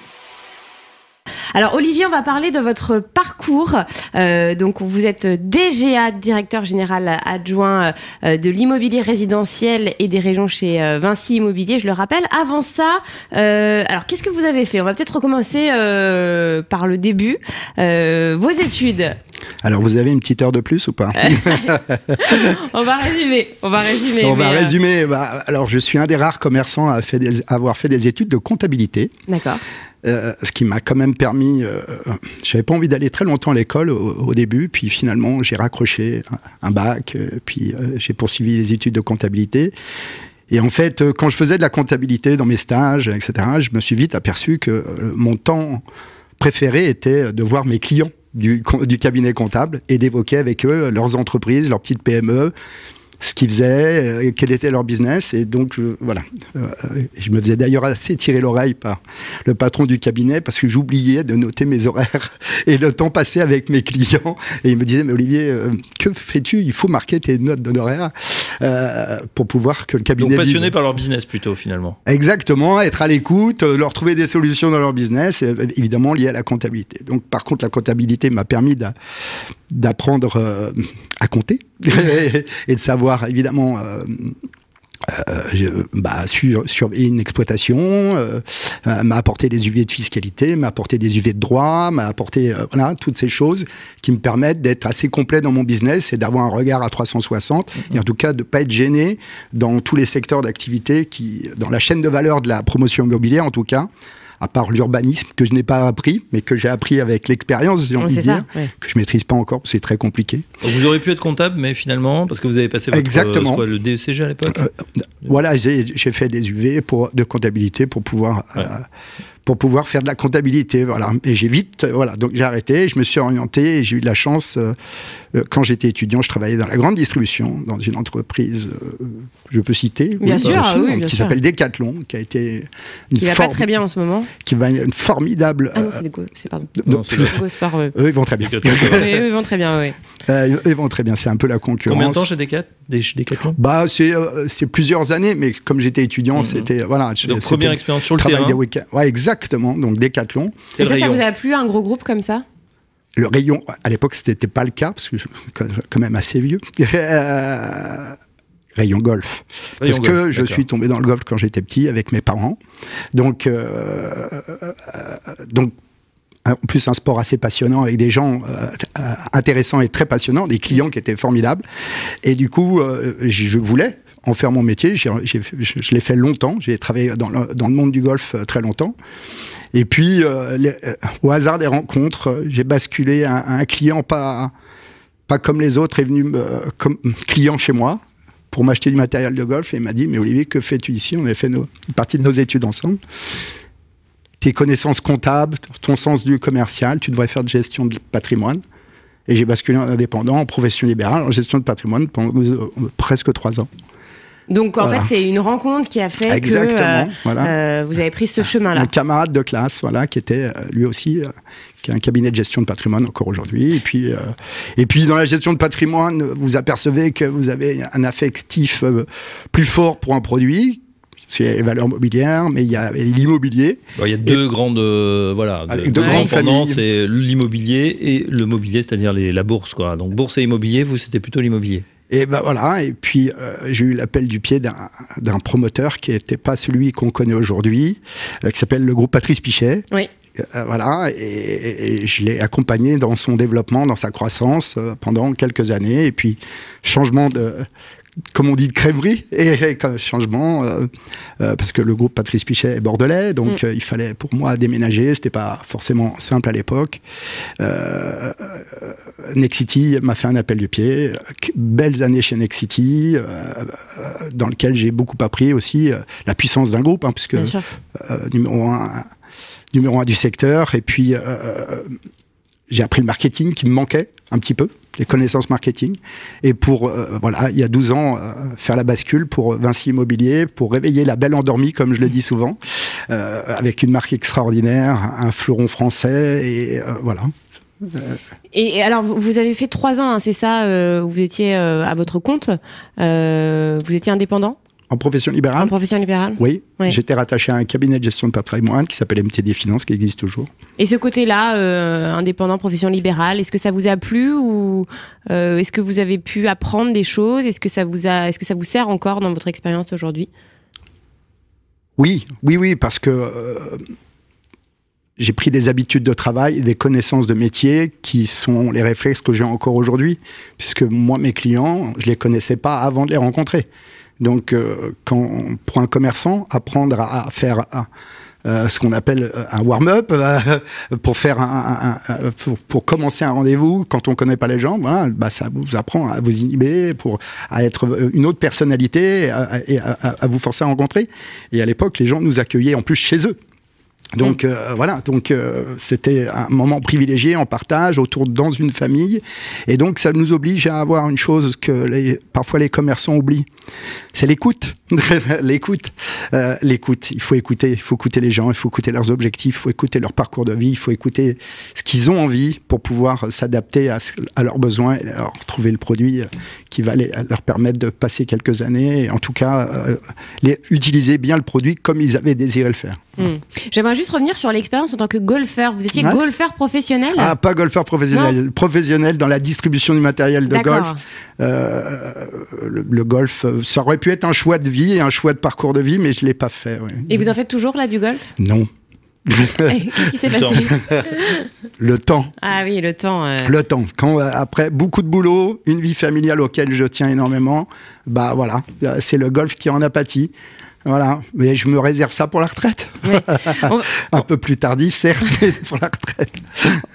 Alors Olivier, on va parler de votre parcours. Euh, donc vous êtes DGA, directeur général adjoint euh, de l'immobilier résidentiel et des régions chez euh, Vinci Immobilier, je le rappelle. Avant ça, euh, alors qu'est-ce que vous avez fait? On va peut-être recommencer euh, par le début. Vos études. Alors, vous avez une petite heure de plus ou pas? On va résumer. On va résumer. On va résumer. Bah, alors, je suis un des rares commerçants à, fait des- à avoir fait des études de comptabilité. D'accord. Euh, ce qui m'a quand même permis. Euh, J'avais pas envie d'aller très longtemps à l'école au, début, puis finalement j'ai raccroché un, bac, euh, puis euh, j'ai poursuivi les études de comptabilité. Et en fait, quand je faisais de la comptabilité dans mes stages, etc., je me suis vite aperçu que mon temps préféré était de voir mes clients du cabinet comptable et d'évoquer avec eux leurs entreprises, leurs petites PME, ce qu'ils faisaient, euh, quel était leur business. Et donc, voilà. Euh, je me faisais d'ailleurs assez tirer l'oreille par le patron du cabinet parce que j'oubliais de noter mes horaires et le temps passé avec mes clients. Et il me disait, mais Olivier, euh, que fais-tu? Il faut marquer tes notes d'honoraires euh, pour pouvoir que le cabinet. Donc passionné par leur business plutôt, finalement. Exactement, être à l'écoute, leur trouver des solutions dans leur business, évidemment lié à la comptabilité. Donc, par contre, la comptabilité m'a permis d'apprendre à compter et de savoir évidemment euh, euh, bah, sur, sur, une exploitation, euh, m'a apporté des UV de fiscalité, m'a apporté des UV de droit, m'a apporté voilà, toutes ces choses qui me permettent d'être assez complet dans mon business et d'avoir un regard à 360 et en tout cas de pas être gêné dans tous les secteurs d'activité qui, dans la chaîne de valeur de la promotion immobilière en tout cas, à part l'urbanisme que je n'ai pas appris, mais que j'ai appris avec l'expérience, si on peut dire, que je maîtrise pas encore, c'est très compliqué. vous auriez pu être comptable, mais finalement, parce que vous avez passé votre, Exactement. Quoi, le DECG à l'époque. Euh, voilà, j'ai fait des UV pour, de comptabilité pour pouvoir euh, pour pouvoir faire de la comptabilité. Voilà. Et j'ai vite, euh, voilà, donc j'ai arrêté, je me suis orienté et j'ai eu de la chance. Euh, euh, quand j'étais étudiant, je travaillais dans la grande distribution, dans une entreprise, je peux citer, bien sûr, oui, qui s'appelle Decathlon, qui a été une qui va pas très bien en ce moment, qui va une formidable. Ah non, c'est c'est pardon. Non, c'est eux, ils vont très bien. eux, ils vont très bien, oui. eux, ils vont très bien. C'est un peu la concurrence. Combien de temps chez Decathlon Bah, c'est c'est plusieurs années, mais comme j'étais étudiant, mhm. c'était voilà. Donc première expérience sur le terrain. Des ouais, exact exactement, donc Décathlon. Et ça, ça vous a plu un gros groupe comme ça? Le rayon, à l'époque, ce n'était pas le cas, parce que je suis quand même assez vieux. Euh, rayon golf. parce que je suis tombé dans le golf quand j'étais petit avec mes parents. Donc, euh, donc en plus un sport assez passionnant avec des gens euh, intéressants et très passionnants, des clients qui étaient formidables. Et du coup, je voulais en faire mon métier. je l'ai fait longtemps. J'ai travaillé dans le, monde du golf euh, très longtemps. Et puis, euh, euh, au hasard des rencontres, j'ai basculé un, un, client pas, pas comme les autres est venu comme client chez moi pour m'acheter du matériel de golf et il m'a dit mais Olivier que fais-tu ici? On a fait une partie de nos études ensemble. Tes connaissances comptables, ton sens du commercial, tu devrais faire de gestion de patrimoine. Et j'ai basculé en indépendant, en profession libérale, en gestion de patrimoine pendant presque trois ans. Donc en fait, c'est une rencontre qui a fait Exactement, que euh, euh, vous avez pris ce chemin-là. Un camarade de classe, voilà, qui était euh, lui aussi, qui a un cabinet de gestion de patrimoine encore aujourd'hui. Et puis, et puis dans la gestion de patrimoine, vous apercevez que vous avez un affectif plus fort pour un produit c'est les valeurs mobilières, mais il y a l'immobilier. il y a deux grandes, voilà, deux, grandes familles. C'est l'immobilier et le mobilier, c'est-à-dire la bourse, quoi. Donc bourse et immobilier, vous c'était plutôt l'immobilier. Et ben voilà, et puis euh, j'ai eu l'appel du pied d'un promoteur qui n'était pas celui qu'on connaît aujourd'hui, euh, qui s'appelle le groupe Patrice Pichet. Oui. Euh, voilà, et, je l'ai accompagné dans son développement, dans sa croissance pendant quelques années. Et puis, changement de, comme on dit, de crèverie et, changement, euh, euh, parce que le groupe Patrice Pichet est bordelais, donc mm. euh, il fallait pour moi déménager, c'était pas forcément simple à l'époque. Nexity m'a fait un appel du pied, belles années chez Nexity, dans lequel j'ai beaucoup appris aussi la puissance d'un groupe, hein, puisque numéro un, numéro un du secteur, et puis j'ai appris le marketing qui me manquait un petit peu les connaissances marketing. Et pour, euh, voilà, il y a 12 ans, euh, faire la bascule pour Vinci Immobilier, pour réveiller la belle endormie, comme je le dis souvent, euh, avec une marque extraordinaire, un fleuron français, et voilà. Et, alors, vous avez fait trois ans, hein, c'est ça Vous étiez à votre compte Vous étiez indépendant? En profession libérale En profession libérale Oui. J'étais rattaché à un cabinet de gestion de patrimoine qui s'appelle MTD Finance, qui existe toujours. Et ce côté-là, euh, indépendant, profession libérale, est-ce que ça vous a plu ou euh, est-ce que vous avez pu apprendre des choses? Est-ce que ça vous a, est-ce que ça vous sert encore dans votre expérience aujourd'hui? Oui, oui, oui, parce que euh, j'ai pris des habitudes de travail et des connaissances de métier qui sont les réflexes que j'ai encore aujourd'hui, puisque moi, mes clients, je les connaissais pas avant de les rencontrer. Donc, euh, quand, pour un commerçant, apprendre à, faire ce qu'on appelle un warm-up pour faire un, pour, commencer un rendez-vous quand on connaît pas les gens. Voilà, bah ça vous apprend à vous inhiber, pour à être une autre personnalité et à vous forcer à rencontrer. Et à l'époque, les gens nous accueillaient en plus chez eux. Donc euh, voilà, donc euh, c'était un moment privilégié en partage autour dans une famille, et donc ça nous oblige à avoir une chose que parfois les commerçants oublient, c'est l'écoute, l'écoute, euh, l'écoute. Il faut écouter, il faut écouter les gens, il faut écouter leurs objectifs, il faut écouter leur parcours de vie, il faut écouter ce qu'ils ont envie pour pouvoir s'adapter à, leurs besoins et leur trouver le produit qui va leur permettre de passer quelques années, et en tout cas les, utiliser bien le produit comme ils avaient désiré le faire. Mm. J'aimerais juste revenir sur l'expérience en tant que golfeur. Vous étiez golfeur professionnel Ah, pas golfeur professionnel. Professionnel dans la distribution du matériel de golf. Euh, le, golf, euh, ça aurait pu être un choix de vie et un choix de parcours de vie, mais je ne l'ai pas fait. Et vous en faites toujours là du golf? Non. Qu'est-ce qui s'est passé? Le temps. Ah oui, le temps. Euh. Le temps. Quand après beaucoup de boulot, une vie familiale auquel je tiens énormément, bah voilà, c'est le golf qui en a pâti. Voilà, mais je me réserve ça pour la retraite. un peu plus tardif, certes, mais pour la retraite.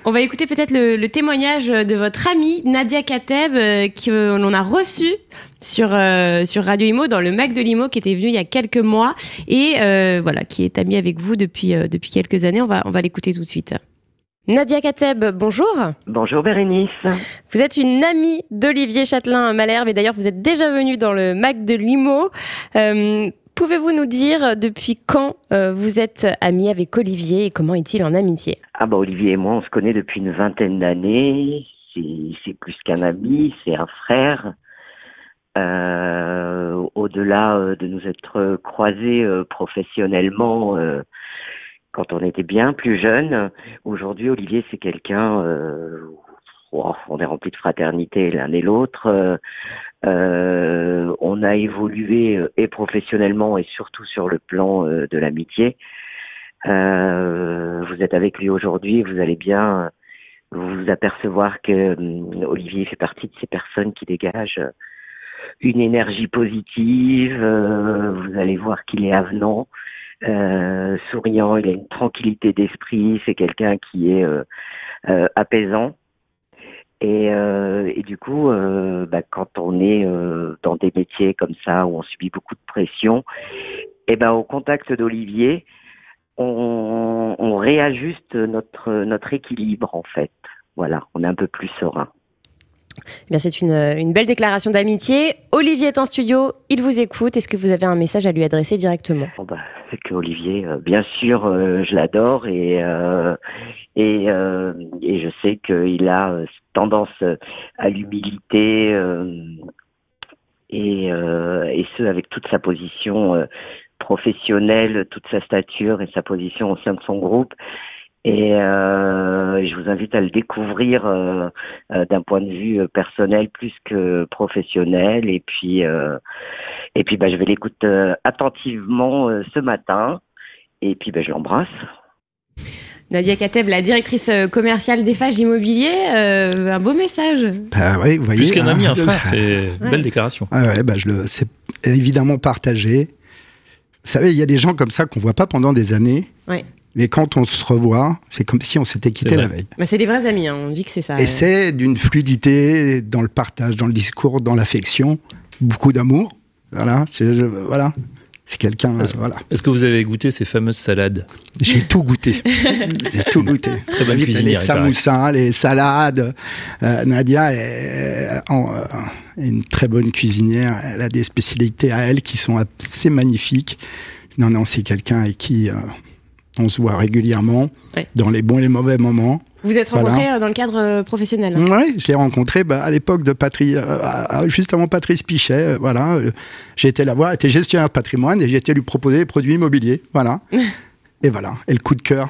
On va écouter peut-être le, témoignage de votre amie Nadia Kateb, euh, que l'on a reçu sur, euh, sur Radio Imo, dans le Mac de Limo, qui était venu il y a quelques mois, et euh, voilà, qui est amie avec vous depuis, depuis quelques années. On va, on va l'écouter tout de suite. Nadia Kateb, bonjour. Bonjour Bérénice. Vous êtes une amie d'Olivier Châtelain-Malherbe et d'ailleurs vous êtes déjà venue dans le Mac de Limo. Pouvez-vous nous dire depuis quand euh, vous êtes ami avec Olivier et comment est-il en amitié? Ah bah Olivier et moi on se connaît depuis une vingtaine d'années. C'est plus qu'un ami, c'est un frère. Euh, Au-delà euh, de nous être croisés euh, professionnellement quand on était bien plus jeunes, aujourd'hui Olivier c'est quelqu'un oh, on est rempli de fraternité l'un et l'autre. Euh, on a évolué euh, et professionnellement et surtout sur le plan euh, de l'amitié. vous êtes avec lui aujourd'hui, vous allez bien vous apercevoir que Olivier fait partie de ces personnes qui dégagent une énergie positive. vous allez voir qu'il est avenant, souriant, il a une tranquillité d'esprit. C'est quelqu'un qui est apaisant. Et, euh, et, du coup, euh, bah, quand on est euh, dans des métiers comme ça où on subit beaucoup de pression, et eh ben au contact d'Olivier, on, on, réajuste notre notre équilibre en fait. Voilà, on est un peu plus serein. Eh c'est une, une, belle déclaration d'amitié. Olivier est en studio, il vous écoute. Est-ce que vous avez un message à lui adresser directement? Oh bah, que Olivier, euh, bien sûr, euh, je l'adore et, euh, et, je sais qu'il a tendance à l'humilité et ce, avec toute sa position professionnelle, toute sa stature et sa position au sein de son groupe. Et euh, je vous invite à le découvrir euh, euh, d'un point de vue personnel plus que professionnel. Et puis, et puis, bah, je vais l'écouter attentivement ce matin. Et puis, bah, je l'embrasse. Nadia Kateb, la directrice commerciale d'Effage Immobilier, un beau message. Bah oui, vous voyez. Plus qu'un ami, un frère, c'est une belle déclaration. Ah ouais, bah je le, c'est évidemment partagé. Vous savez, il y a des gens comme ça qu'on voit pas pendant des années. Ouais. Mais quand on se revoit, c'est comme si on s'était quitté la veille. Mais c'est des vrais amis, hein. on dit que c'est ça. Et c'est d'une fluidité dans le partage, dans le discours, dans l'affection, beaucoup d'amour. Voilà, voilà. C'est quelqu'un. Est-ce, voilà. est-ce que vous avez goûté ces fameuses salades? J'ai tout goûté. J'ai tout goûté. Très bonne cuisinière. Les samoussas, les salades. Euh, Nadia est, euh, une très bonne cuisinière. Elle a des spécialités à elle qui sont assez magnifiques. Non, non, c'est quelqu'un avec qui euh, on se voit régulièrement, dans les bons et les mauvais moments. Vous êtes rencontrés euh, dans le cadre euh, professionnel hein Oui, je l'ai rencontré bah, à l'époque de Patrice, euh, juste avant Patrice Pichet. voilà, j'ai été la voir, elle était gestionnaire de patrimoine et j'ai été lui proposer des produits immobiliers. Voilà. et voilà, et le coup de cœur,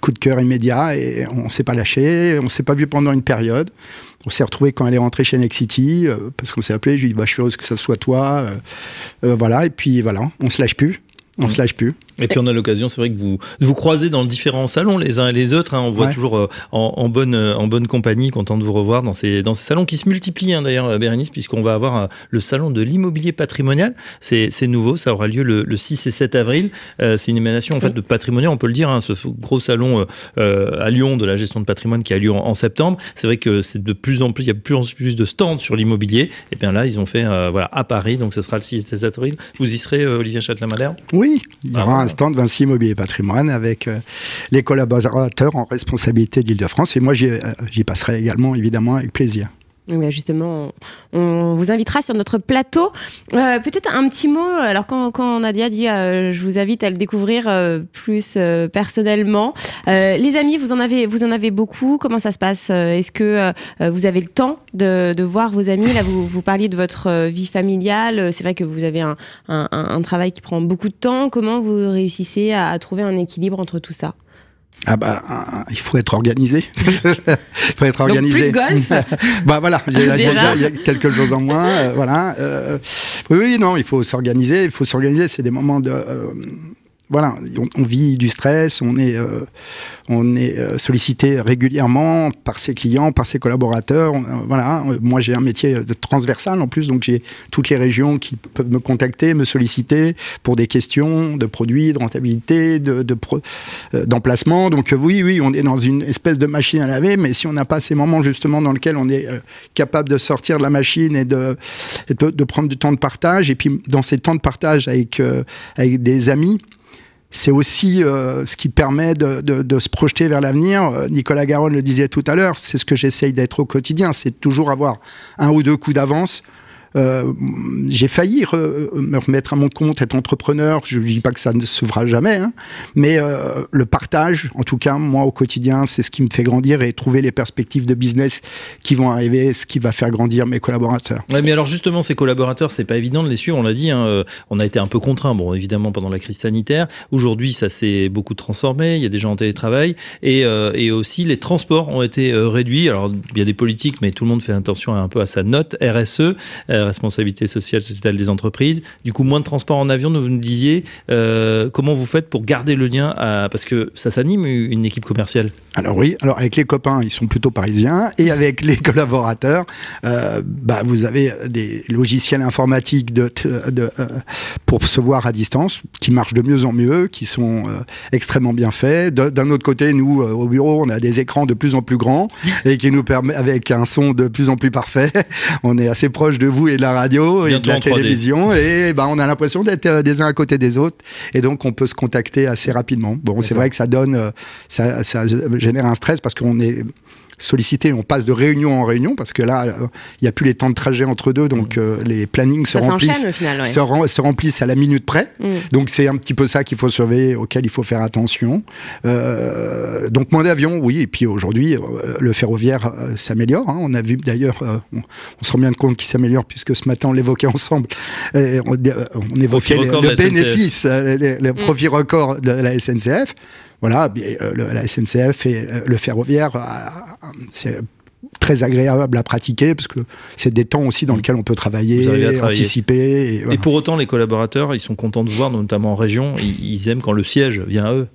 coup de cœur immédiat et on s'est pas lâché, on s'est pas vu pendant une période. On s'est retrouvé quand elle est rentrée chez Nexity parce qu'on s'est appelé. Je lui ai dit bah, je suis heureuse que ça soit toi, voilà. Et puis voilà, on se lâche plus, on se lâche plus. Et puis on a l'occasion, c'est vrai que vous vous croisez dans différents salons les uns et les autres. Hein. on voit toujours euh, en, bonne euh, en bonne compagnie, content de vous revoir dans ces dans ces salons qui se multiplient hein, d'ailleurs, euh, Bérénice, puisqu'on va avoir le salon de l'immobilier patrimonial. C'est nouveau, ça aura lieu le, 6 et 7 avril. c'est une émanation en fait de patrimonial, on peut le dire. Hein, ce gros salon à Lyon de la gestion de patrimoine qui a lieu en, septembre. C'est vrai que c'est de plus en plus, il y a plus en plus de stands sur l'immobilier. Et bien là, ils ont fait voilà à Paris, donc ce sera le 6 et 7 avril. Vous y serez, Olivier Châtelain-Malher Oui, il y aura ah, un stand Vinci Immobilier Patrimoine avec euh, les collaborateurs en responsabilité d'Île-de-France. Et moi, euh, j'y passerai également, évidemment, avec plaisir. Justement, on vous invitera sur notre plateau. Euh, peut-être un petit mot. Alors, quand, quand Nadia dit je vous invite à le découvrir plus personnellement, les amis, vous en avez, vous en avez beaucoup. Comment ça se passe Est-ce que vous avez le temps de, de, voir vos amis? Là, vous, vous parliez de votre vie familiale. C'est vrai que vous avez un, un, un, travail qui prend beaucoup de temps. Comment vous réussissez à, à trouver un équilibre entre tout ça? Ah bah, il faut être organisé. il faut être organisé. Donc plus de golf. bah voilà, déjà, il y a quelque chose en moins. Euh, voilà. Euh, oui, oui, non, il faut s'organiser. Il faut s'organiser. C'est des moments de. Euh, voilà, on, vit du stress, on est, euh, on est euh, sollicité régulièrement par ses clients, par ses collaborateurs. Euh, voilà, moi j'ai un métier de transversal en plus, donc j'ai toutes les régions qui peuvent me contacter, me solliciter pour des questions de produits, de rentabilité, de, d'emplacement. donc oui, oui, on est dans une espèce de machine à laver, mais si on n'a pas ces moments justement dans lesquels on est capable de sortir de la machine et de, de, de, prendre du temps de partage, et puis dans ces temps de partage avec, avec des amis, c'est aussi euh, ce qui permet de, de, se projeter vers l'avenir. Euh, Nicolas Garonne le disait tout à l'heure, c'est ce que j'essaye d'être au quotidien, c'est toujours avoir un ou deux coups d'avance euh, j'ai failli me remettre à mon compte, être entrepreneur. Je ne dis pas que ça ne se fera jamais, hein. mais euh, le partage, en tout cas, moi au quotidien, c'est ce qui me fait grandir et trouver les perspectives de business qui vont arriver, ce qui va faire grandir mes collaborateurs. Ouais, mais alors justement, ces collaborateurs, c'est pas évident de les suivre. On l'a dit, hein, euh, on a été un peu contraint, bon, évidemment pendant la crise sanitaire. Aujourd'hui, ça s'est beaucoup transformé. Il y a des gens en télétravail et aussi les transports ont été réduits. Alors il y a des politiques, mais tout le monde fait attention un peu à sa note RSE responsabilité sociale sociétale des entreprises. Du coup, moins de transport en avion, vous nous disiez, euh, comment vous faites pour garder le lien à... Parce que ça s'anime une équipe commerciale. Alors oui, alors avec les copains, ils sont plutôt parisiens, et avec les collaborateurs, euh, bah, vous avez des logiciels informatiques de, de euh, pour se voir à distance, qui marchent de mieux en mieux, qui sont extrêmement bien faits. D'un autre côté, nous, au bureau, on a des écrans de plus en plus grands, et qui nous permettent, avec un son de plus en plus parfait, on est assez proche de vous et de la radio et de la télévision et ben on a l'impression d'être euh, des uns à côté des autres et donc on peut se contacter assez rapidement. Bon, c'est vrai que ça donne, euh, ça, ça génère un stress parce qu'on est sollicité, on passe de réunion en réunion parce que là, il n'y a plus les temps de trajet entre deux, donc mmh. euh, les plannings se remplissent, se, remplissent à la minute près. Mmh. Donc c'est un petit peu ça qu'il faut surveiller, auquel il faut faire attention. Euh, donc moins d'avions, oui. Et puis aujourd'hui, euh, le ferroviaire s'améliore. Hein. On a vu d'ailleurs, on, se rend bien compte qu'il s'améliore puisque ce matin on l'évoquait ensemble. on, évoquait le, bénéfice, les, mmh. profits records de la SNCF. Voilà, euh, la SNCF et euh, le ferroviaire, euh, c'est très agréable à pratiquer parce que c'est des temps aussi dans lesquels on peut travailler, anticiper. Et, pour autant, les collaborateurs, ils sont contents de voir, notamment en région, ils aiment quand le siège vient à eux.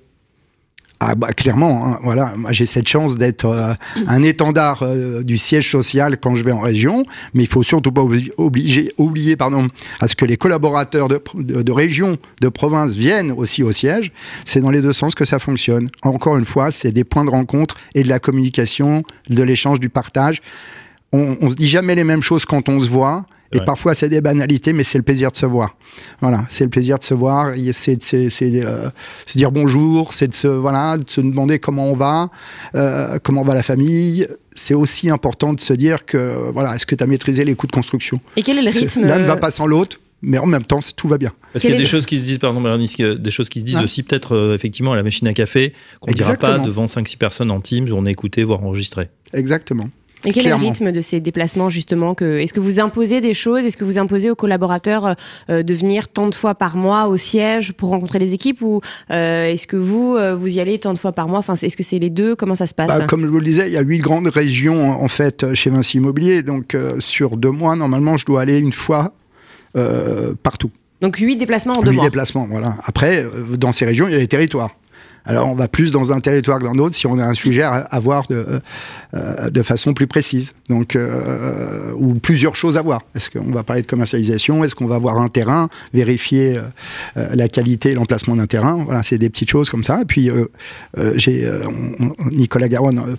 Ah bah clairement, hein, voilà, j'ai cette chance d'être euh, un étendard euh, du siège social quand je vais en région, mais il faut surtout pas obliger, oublier pardon, à ce que les collaborateurs de, de, région, de province viennent aussi au siège. C'est dans les deux sens que ça fonctionne. Encore une fois, c'est des points de rencontre et de la communication, de l'échange, du partage. On, on se dit jamais les mêmes choses quand on se voit. Et parfois, c'est des banalités, mais c'est le plaisir de se voir. Voilà, c'est le plaisir de se voir. C'est euh, se dire bonjour, c'est de se voilà, de se demander comment on va, euh, comment va la famille. C'est aussi important de se dire que voilà, est-ce que tu as maîtrisé les coûts de construction? Et quel est le rythme L'un ne va pas sans l'autre mais en même temps, tout va bien. Parce qu'il y a des choses qui se disent, pardon, Bernice, des choses qui se disent aussi peut-être euh, effectivement à la machine à café, qu'on ne dira pas devant 5-6 personnes en Teams où on est écouté, voire enregistré. Exactement. Et quel est le rythme de ces déplacements justement que, Est-ce que vous imposez des choses? Est-ce que vous imposez aux collaborateurs euh, de venir tant de fois par mois au siège pour rencontrer les équipes ou euh, est-ce que vous euh, vous y allez tant de fois par mois? Enfin, est-ce que c'est les deux? Comment ça se passe? Bah, Comme je vous le disais, il y a huit grandes régions en fait chez Vinci Immobilier, donc sur deux mois normalement je dois aller une fois partout. Donc 8 déplacements en deux 8 mois. déplacements, voilà. Après, euh, dans ces régions, il y a les territoires. Alors, on va plus dans un territoire que dans l'autre si on a un sujet à, voir de, euh, de façon plus précise. Donc, euh, ou plusieurs choses à voir. Est-ce qu'on va parler de commercialisation? Est-ce qu'on va voir un terrain Vérifier euh, euh, la qualité et l'emplacement d'un terrain? Voilà, c'est des petites choses comme ça. Et puis, euh, euh, j'ai euh, Nicolas Garonne,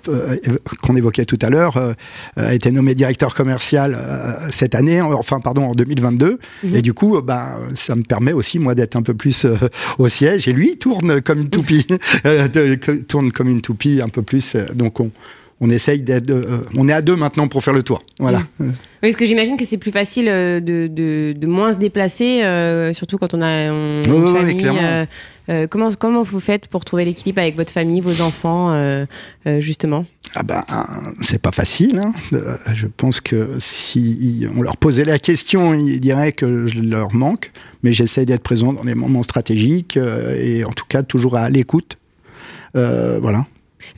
qu'on évoquait tout à l'heure, euh, a été nommé directeur commercial euh, cette année, enfin, pardon, en 2022. Mhm. Et du coup, bah, ça me permet aussi, moi, d'être un peu plus au siège. Et lui, il tourne comme une toupie. Euh, tourne comme une toupie un peu plus. euh, donc, on, on essaye d'être. euh, on est à deux maintenant pour faire le tour. Voilà. Oui, parce que j'imagine que c'est plus facile de, de, de moins se déplacer, euh, surtout quand on a on- Oui, une oui, famille. euh, comment, comment vous faites pour trouver l'équilibre avec votre famille, vos enfants, justement? Ah ben, c'est pas facile. hein. Euh, je pense que si on leur posait la question, ils diraient que je leur manque. Mais j'essaie d'être présent dans les moments stratégiques euh, et en tout cas toujours à l'écoute. Euh, voilà.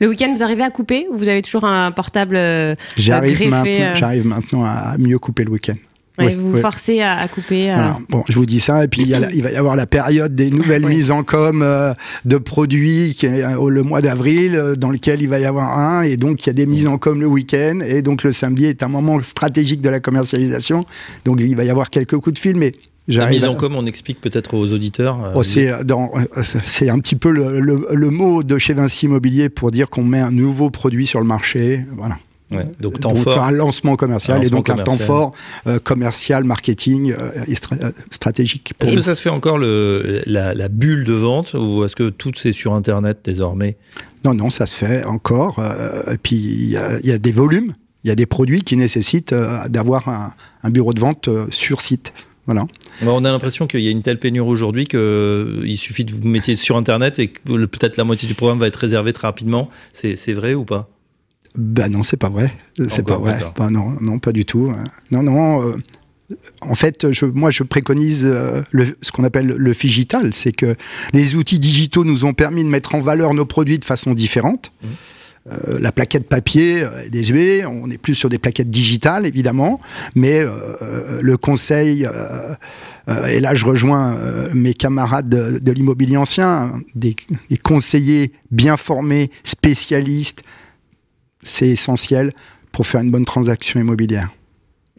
Le week-end, vous arrivez à couper ou vous avez toujours un portable euh, J'arrive greffé, maintenant, euh. j'arrive maintenant à mieux couper le week-end. Ouais, Oui, Vous vous oui. forcez à, à couper euh, Voilà. Bon, je vous dis ça, et puis il, y a la- il va y avoir la période des nouvelles Oui. mises en com euh, de produits qui est euh, le mois d'avril, euh, dans lequel il va y avoir un, et donc il y a des mises en com le week-end, et donc le samedi est un moment stratégique de la commercialisation, donc il va y avoir quelques coups de fil, mais La mise en com, on explique peut-être aux auditeurs. euh, Oh, c'est euh, un petit peu le, le- le mot de chez Vinci Immobilier pour dire qu'on met un nouveau produit sur le marché, voilà. Ouais, donc temps donc fort. un lancement commercial Un et donc un temps fort euh, commercial, marketing euh, et stra- euh, stratégique. Est-ce que ça se fait encore le, la, la bulle de vente ou est-ce que tout c'est sur Internet désormais? Non, non, ça se fait encore. euh, et puis, il y, a- il y a des volumes, il y a des produits qui nécessitent euh, d'avoir un, un bureau de vente euh, sur site. Voilà. On a l'impression qu'il y a une telle pénurie aujourd'hui qu'il suffit de vous mettre sur Internet et que peut-être la moitié du programme va être réservé très rapidement. C'est vrai ou pas? Ben non, c'est pas vrai. C'est pas vrai. Ben non, non, pas du tout. Non, non. euh, en fait, je, moi, je préconise euh, le, ce qu'on appelle le figital. C'est que les outils digitaux nous ont permis de mettre en valeur nos produits de façon différente. Mmh. Euh, la plaquette papier est désuet, on est plus sur des plaquettes digitales évidemment, mais euh, le conseil, euh, et là je rejoins mes camarades de, de l'immobilier ancien, des, des conseillers bien formés, spécialistes, c'est essentiel pour faire une bonne transaction immobilière.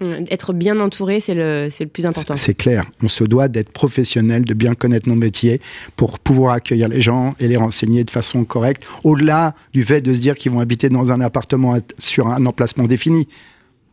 euh, Être bien entouré, c'est le, c'est le plus important. C'est clair. On se doit d'être professionnel, de bien connaître nos métiers pour pouvoir accueillir les gens et les renseigner de façon correcte. Au-delà du fait de se dire qu'ils vont habiter dans un appartement sur un emplacement défini.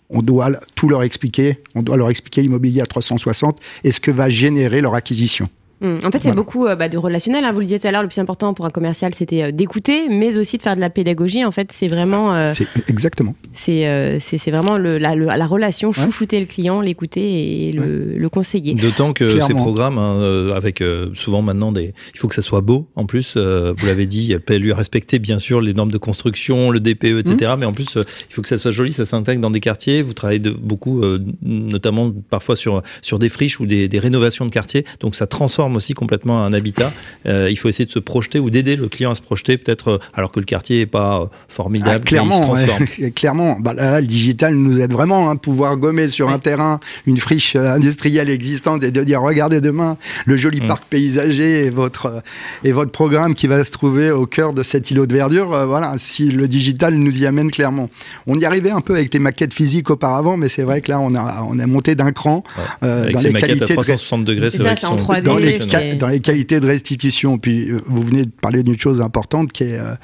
On doit tout leur expliquer. On doit leur expliquer l'immobilier à 360 et ce que va générer leur acquisition. Hum, En fait, c'est Voilà. beaucoup euh, bah, de relationnel. hein. Vous le disiez tout à l'heure, le plus important pour un commercial, c'était euh, d'écouter, mais aussi de faire de la pédagogie. En fait, c'est vraiment, euh, C'est exactement. c'est, euh, c'est, c'est vraiment le, la, le- la relation, Ouais. chouchouter le client, l'écouter et le, le conseiller. D'autant que Clairement. ces programmes, hein, avec euh, souvent maintenant des, il faut que ça soit beau. En plus, euh, vous l'avez dit, il lui respecter bien sûr les normes de construction, le DPE, etc. Mmh. Mais en plus, euh, il faut que ça soit joli, ça s'intègre dans des quartiers. Vous travaillez de, beaucoup, euh, notamment parfois sur sur des friches ou des, des rénovations de quartiers. Donc ça transforme aussi complètement un habitat. Euh, il faut essayer de se projeter ou d'aider le client à se projeter, peut-être euh, alors que le quartier est pas euh, formidable, Ah, mais il se clairement, transforme. ouais. clairement. Bah, là, le digital nous aide vraiment à pouvoir gommer sur un terrain une friche industrielle existante et de dire regardez demain le joli Mm. parc paysager et votre et votre programme qui va se trouver au cœur de cet îlot de verdure. euh, voilà, si le digital nous y amène clairement. On y arrivait un peu avec les maquettes physiques auparavant, mais c'est vrai que là on a on a monté d'un cran euh, Avec dans ces les maquettes à qualités de 360 degrés, C'est en sont 3D, dans les, dans les qualités de restitution. Puis euh, vous venez de parler d'une chose importante qui est euh,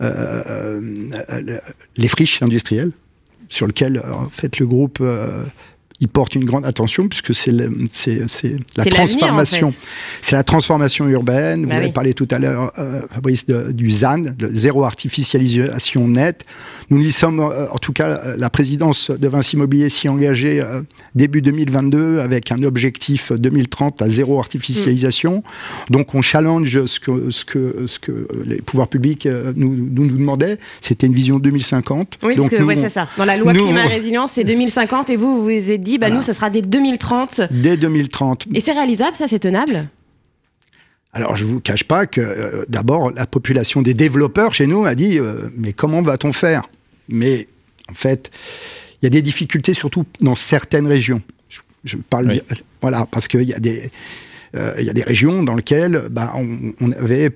euh, les friches industrielles, sur lesquelles en fait le groupe il porte une grande attention puisque c'est la en transformation. fait. C'est la transformation urbaine. Vous Bah avez parlé tout à l'heure, euh, Fabrice, de- du ZAN, de zéro artificialisation nette. Nous y sommes, euh, en tout cas, euh, la présidence de Vinci Immobilier s'y est engagée euh, début 2022 avec un objectif 2030 à zéro artificialisation. Donc on challenge ce que, ce que, ce que les pouvoirs publics nous, nous, nous demandaient. C'était une vision 2050. Oui, Donc parce que ouais, c'est ça. Dans la loi nous, climat et résilience, c'est 2050 et vous, vous vous êtes dit, bah, Voilà. nous, ce sera dès 2030. Dès 2030. Et c'est réalisable, ça, c'est tenable? Alors, je vous cache pas que euh, d'abord la population des développeurs chez nous a dit euh, mais comment va-t-on faire? Mais en fait, il y a des difficultés surtout dans certaines régions. Je, je parle Oui. voilà parce qu'il y a des il y a des régions dans lesquelles bah, on, on avait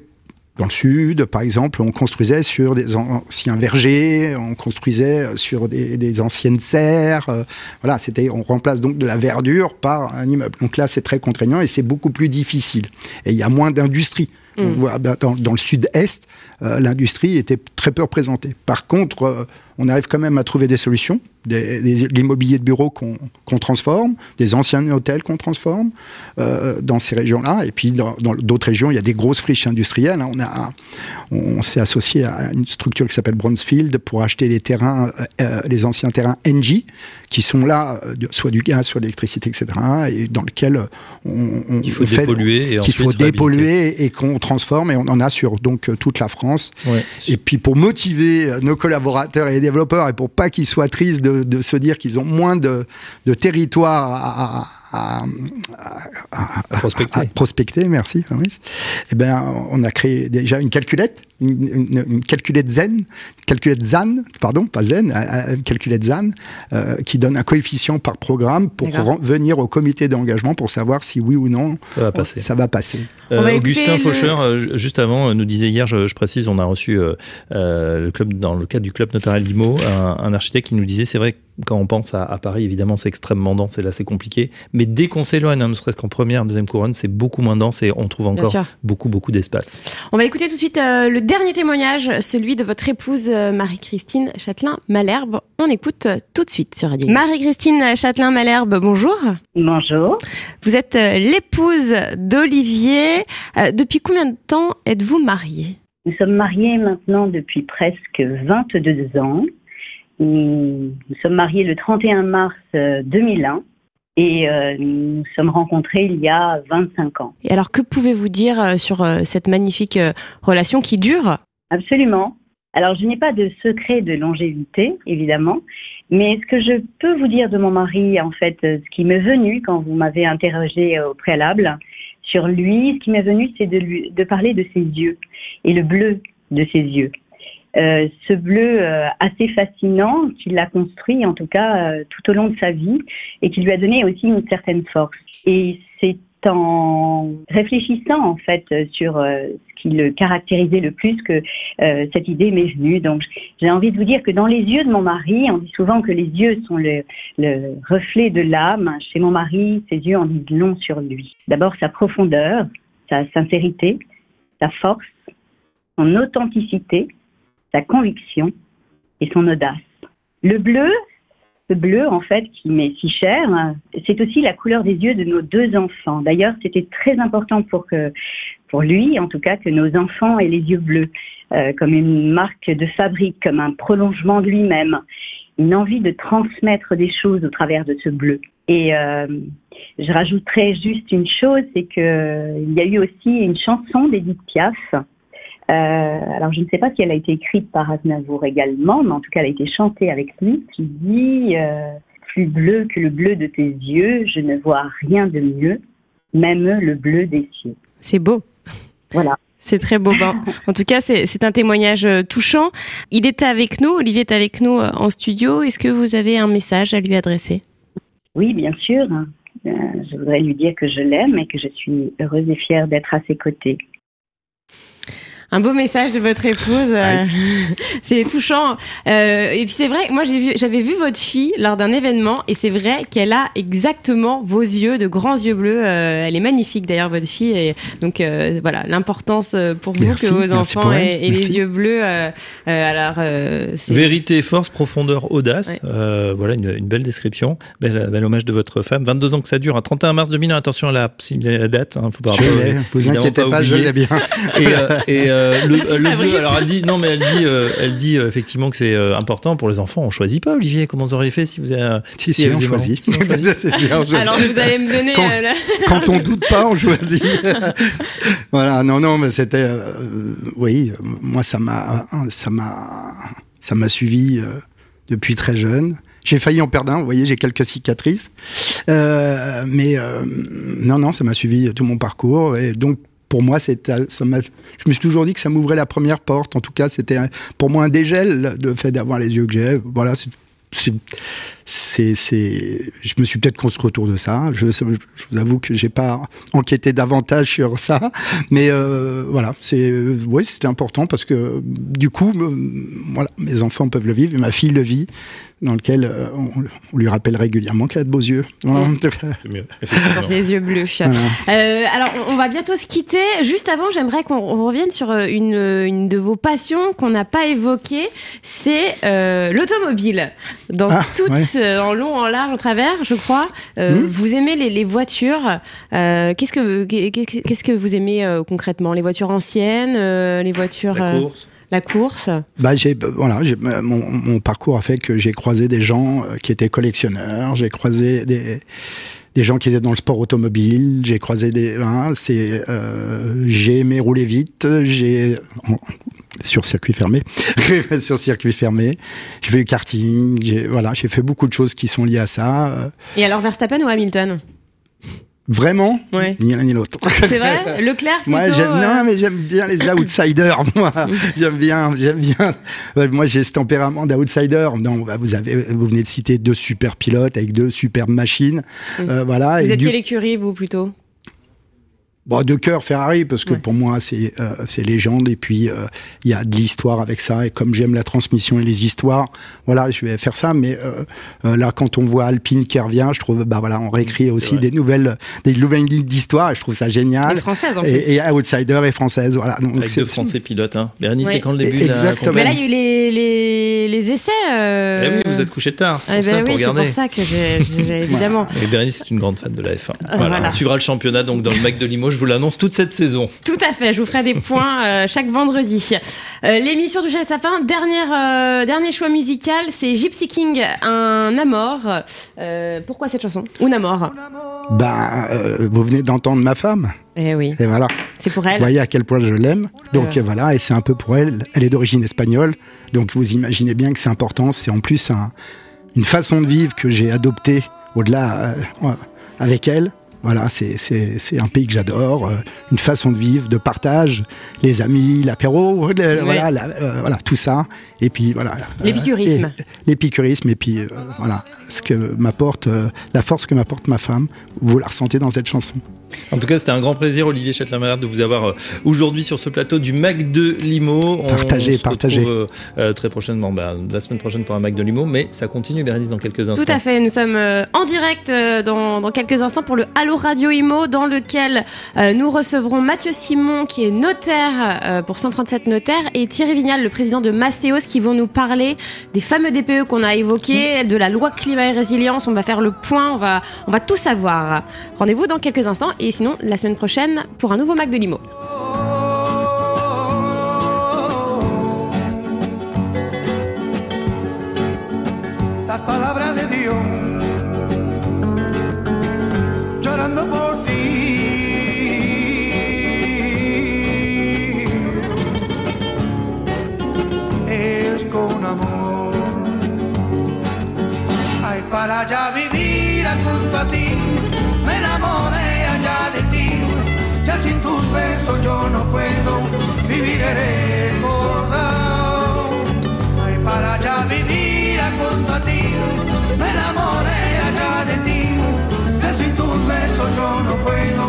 dans le sud, par exemple, on construisait sur des anciens vergers, on construisait sur des, anciennes serres. Euh, voilà, c'était, on remplace donc de la verdure par un immeuble. Donc là, c'est très contraignant et c'est beaucoup plus difficile. Et il y a moins d'industrie. Mm. Bah, dans, le sud-est, euh, l'industrie était très peu représentée. Par contre, euh, on arrive quand même à trouver des solutions, des, l'immobilier de bureau qu'on transforme, des anciens hôtels qu'on transforme euh, dans ces régions-là. Et puis dans d'autres régions, il y a des grosses friches industrielles. Hein. On, s'est associé à une structure qui s'appelle Bronzefield pour acheter les terrains, les anciens terrains NG, qui sont là, soit du gaz, soit de l'électricité, etc. Et dans lequel on, on il faut dépolluer et qu'il faut dépolluer et qu'on transforme. Et on en a sur donc toute la France et puis pour motiver nos collaborateurs et les développeurs et pour pas qu'ils soient tristes de, se dire qu'ils ont moins de, territoire à, à, prospecter. merci Fabrice. Eh ben, on a créé déjà une calculette, une, calculette Zen, calculette ZAN, pardon, pas Zen, euh, une calculette ZAN, euh, qui donne un coefficient par programme pour venir au comité d'engagement pour savoir si oui ou non ça va passer. Ça va passer. Euh, Augustin Faucheur, juste avant, nous disait hier, je, précise, on a reçu le club, dans le cadre du club notarial d'IMO, un, un architecte qui nous disait, c'est vrai quand on pense à, Paris, évidemment, c'est extrêmement dense et là, c'est compliqué. Mais dès qu'on s'éloigne, hein, ne serait-ce qu'en première, deuxième couronne, c'est beaucoup moins dense et on trouve encore beaucoup, beaucoup d'espace. On va écouter tout de suite euh, le dernier témoignage, celui de votre épouse euh, Marie-Christine Châtelain-Malherbe. On écoute euh, tout de suite sur Radio. Marie-Christine Châtelain-Malherbe, bonjour. Bonjour. Vous êtes l'épouse d'Olivier. depuis combien de temps êtes-vous mariée? Nous sommes mariés maintenant depuis presque 22 ans. Nous, sommes mariés le 31 mars 2001 euh, et euh, nous nous sommes rencontrés il y a 25 ans. Et alors, que pouvez-vous dire euh, sur cette magnifique relation qui dure? Absolument. Alors, je n'ai pas de secret de longévité, évidemment, mais ce que je peux vous dire de mon mari, en fait, ce qui m'est venu quand vous m'avez interrogé au préalable sur lui, ce qui m'est venu, c'est de, lui, de parler de ses yeux et le bleu de ses yeux. Euh, ce bleu euh, assez fascinant qu'il a construit en tout cas euh, tout au long de sa vie et qui lui a donné aussi une certaine force. Et c'est en réfléchissant en fait sur ce qui le caractérisait le plus que cette idée m'est venue. Donc j'ai envie de vous dire que dans les yeux de mon mari, on dit souvent que les yeux sont le, le reflet de l'âme. Chez mon mari, ses yeux en disent long sur lui. D'abord sa profondeur, sa sincérité, sa force, son authenticité, sa conviction et son audace. Le bleu, le bleu en fait qui m'est si cher, c'est aussi la couleur des yeux de nos deux enfants. D'ailleurs, c'était très important pour lui en tout cas, que nos enfants aient les yeux bleus, euh, comme une marque de fabrique, comme un prolongement de lui-même, une envie de transmettre des choses au travers de ce bleu. Et euh, je rajouterais juste une chose, c'est que il y a eu aussi une chanson d'Edith Piaf alors, je ne sais pas si elle a été écrite par Aznavour également, mais en tout cas, elle a été chantée avec lui, qui dit euh, Plus bleu que le bleu de tes yeux, je ne vois rien de mieux, même le bleu des cieux. C'est beau. Voilà. C'est très beau. en tout cas, c'est un témoignage euh, touchant. Il est avec nous, Olivier est avec nous en studio. Est-ce que vous avez un message à lui adresser? Oui, bien sûr. Je voudrais lui dire que je l'aime et que je suis heureuse et fière d'être à ses côtés un beau message de votre épouse. Euh, c'est touchant. Euh, et puis c'est vrai, moi j'ai vu, j'avais vu votre fille lors d'un événement et c'est vrai qu'elle a exactement vos yeux, de grands yeux bleus. Euh, elle est magnifique d'ailleurs votre fille. Et donc voilà, l'importance pour vous que vos enfants aient, les yeux bleus. alors vérité, force, profondeur, audace. voilà une, belle description. Bel, bel, hommage de votre femme. 22 ans que ça dure. Un 31 mars 2001. Attention à la, la date. Hein, faut pas, vous inquiétez pas, je l'ai bien. et, et euh, le, bleu, alors elle dit, non, mais elle dit, euh, elle dit euh, effectivement que c'est important pour les enfants. On choisit pas, Olivier. Comment vous auriez fait si vous avez. Si, si, on, choisit. alors vous allez me donner. Quand, quand on doute pas, on choisit. voilà, non, non, mais c'était. oui, moi, ça m'a. Ça m'a. Ça m'a suivi depuis très jeune. J'ai failli en perdre un, vous voyez, j'ai quelques cicatrices. Euh, mais euh, non, non, ça m'a suivi tout mon parcours. Et donc, pour moi, je me suis toujours dit que ça m'ouvrait la première porte. En tout cas, c'était pour moi un dégel, le fait d'avoir les yeux que j'ai. Voilà, c'est, je me suis peut-être construit autour de ça. Je, vous avoue que j'ai pas enquêté davantage sur ça, mais euh, voilà, c'est, oui, c'était important parce que du coup, voilà, mes enfants peuvent le vivre, et ma fille le vit dans lequel euh, on, lui rappelle régulièrement qu'elle a de beaux yeux. les yeux bleus. Euh, alors, on va bientôt se quitter. Juste avant, j'aimerais qu'on revienne sur euh, une, une, de vos passions qu'on n'a pas évoquées, c'est l'automobile. Dans ah, toutes, en long, en large, en travers, je crois. Hmm. Vous aimez les, les voitures. qu'est-ce que qu'est-ce que vous aimez concrètement? Les voitures anciennes, les voitures. La course la course bah, j'ai, voilà, j'ai, mon, mon, parcours a fait que j'ai croisé des gens euh, qui étaient collectionneurs, j'ai croisé des, des gens qui étaient dans le sport automobile, j'ai croisé des... Hein, c'est, euh, j'ai aimé rouler vite, j'ai... sur circuit fermé, sur circuit fermé. J'ai fait du karting, j'ai voilà, j'ai fait beaucoup de choses qui sont liées à ça. Et alors Verstappen ou Hamilton? Vraiment Ni l'un ni l'autre. C'est vrai Leclerc plutôt, Moi, j'aime, Non, euh mais j'aime bien les outsiders, moi. j'aime bien, j'aime bien. Moi, j'ai ce tempérament d'outsider. Non, bah, vous, avez, vous venez de citer deux super pilotes avec deux super machines. Mm. Euh, voilà. Vous êtes quelle écurie, vous, plutôt? Bon, de cœur Ferrari parce que pour moi c'est euh, c'est légende. Et puis euh, il y a de l'histoire avec ça. Et comme j'aime la transmission et les histoires voilà je vais faire ça. Mais euh, là quand on voit Alpine qui revient je trouve bah voilà on réécrit aussi des nouvelles des nouvelles lignes d'histoire. Et je trouve ça génial. Et française en plus. et, et outsider et française voilà. Donc avec deux français pilotes hein. Bernie c'est quand le début exactement. Mais là il y a eu les, les, les essais eh oui vous êtes couché tard c'est pour, eh ben ça, oui, pour, ça que j'ai évidemment. Et Bernie c'est une grande fan de la F1 voilà. on suivra le championnat donc dans le Mac de Limoges vous l'annonce toute cette saison. Tout à fait, je vous ferai des points euh, chaque vendredi. Euh, l'émission touche à sa fin. Dernière, euh, dernier choix musical, c'est Gypsy King, un Amor. pourquoi cette chanson? Ou Namor Ben, vous venez d'entendre ma femme. Eh oui. Et voilà. C'est pour elle. Vous voyez à quel point je l'aime. Donc voilà, et c'est un peu pour elle. Elle est d'origine espagnole. Donc vous imaginez bien que c'est important. C'est en plus une façon de vivre que j'ai adoptée au-delà avec elle. Voilà, c'est un pays que j'adore, euh, une façon de vivre, de partage, les amis, l'apéro, voilà, euh, voilà, tout ça. Et puis voilà. Euh, l'épicurisme. L'épicurisme, et puis voilà, ce que m'apporte, la force que m'apporte ma femme, vous la ressentez dans cette chanson. En tout cas, c'était un grand plaisir, Olivier Châtelain-Malard, de vous avoir aujourd'hui sur ce plateau du Mac de Limo. Partagez, partagez. très prochainement, bah, la semaine prochaine pour un Mac de Limo, mais ça continue, Bérénice, dans quelques instants. Tout à fait, nous sommes en direct dans, dans quelques instants pour le Halo Radio Imo dans lequel euh, nous recevrons Mathieu Simon qui est notaire euh, pour 137 notaires et Thierry Vignal, le président de Mastéos qui vont nous parler des fameux DPE qu'on a évoqués, de la loi climat et résilience. On va faire le point, on va, on va tout savoir. Rendez-vous dans quelques instants et sinon la semaine prochaine pour un nouveau Mac de Limo. para ya vivir junto a ti. Ya sin tus besos yo no puedo vivir recordado. Ay, para ya vivir junto a ti, me enamoré allá de ti, ya sin tus besos yo no puedo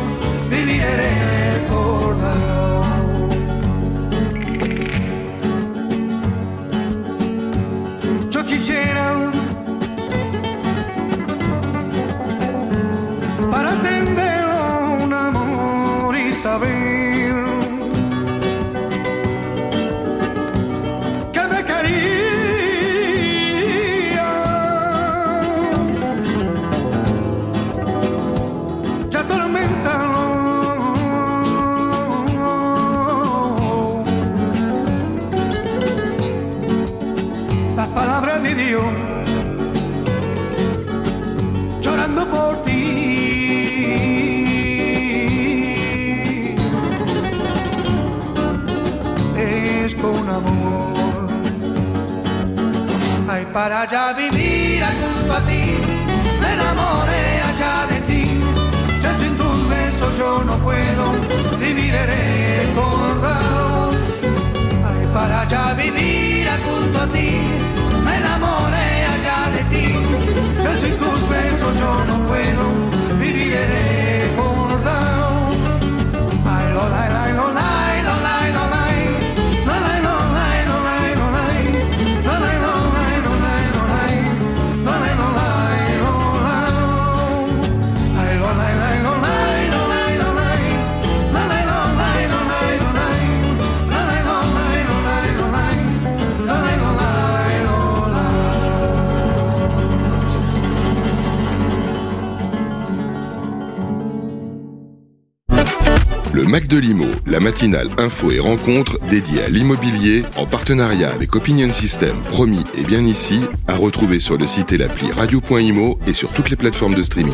vivir recordado. info et rencontres dédiée à l'immobilier en partenariat avec Opinion System, promis et bien ici, à retrouver sur le site et l'appli radio.imo et sur toutes les plateformes de streaming.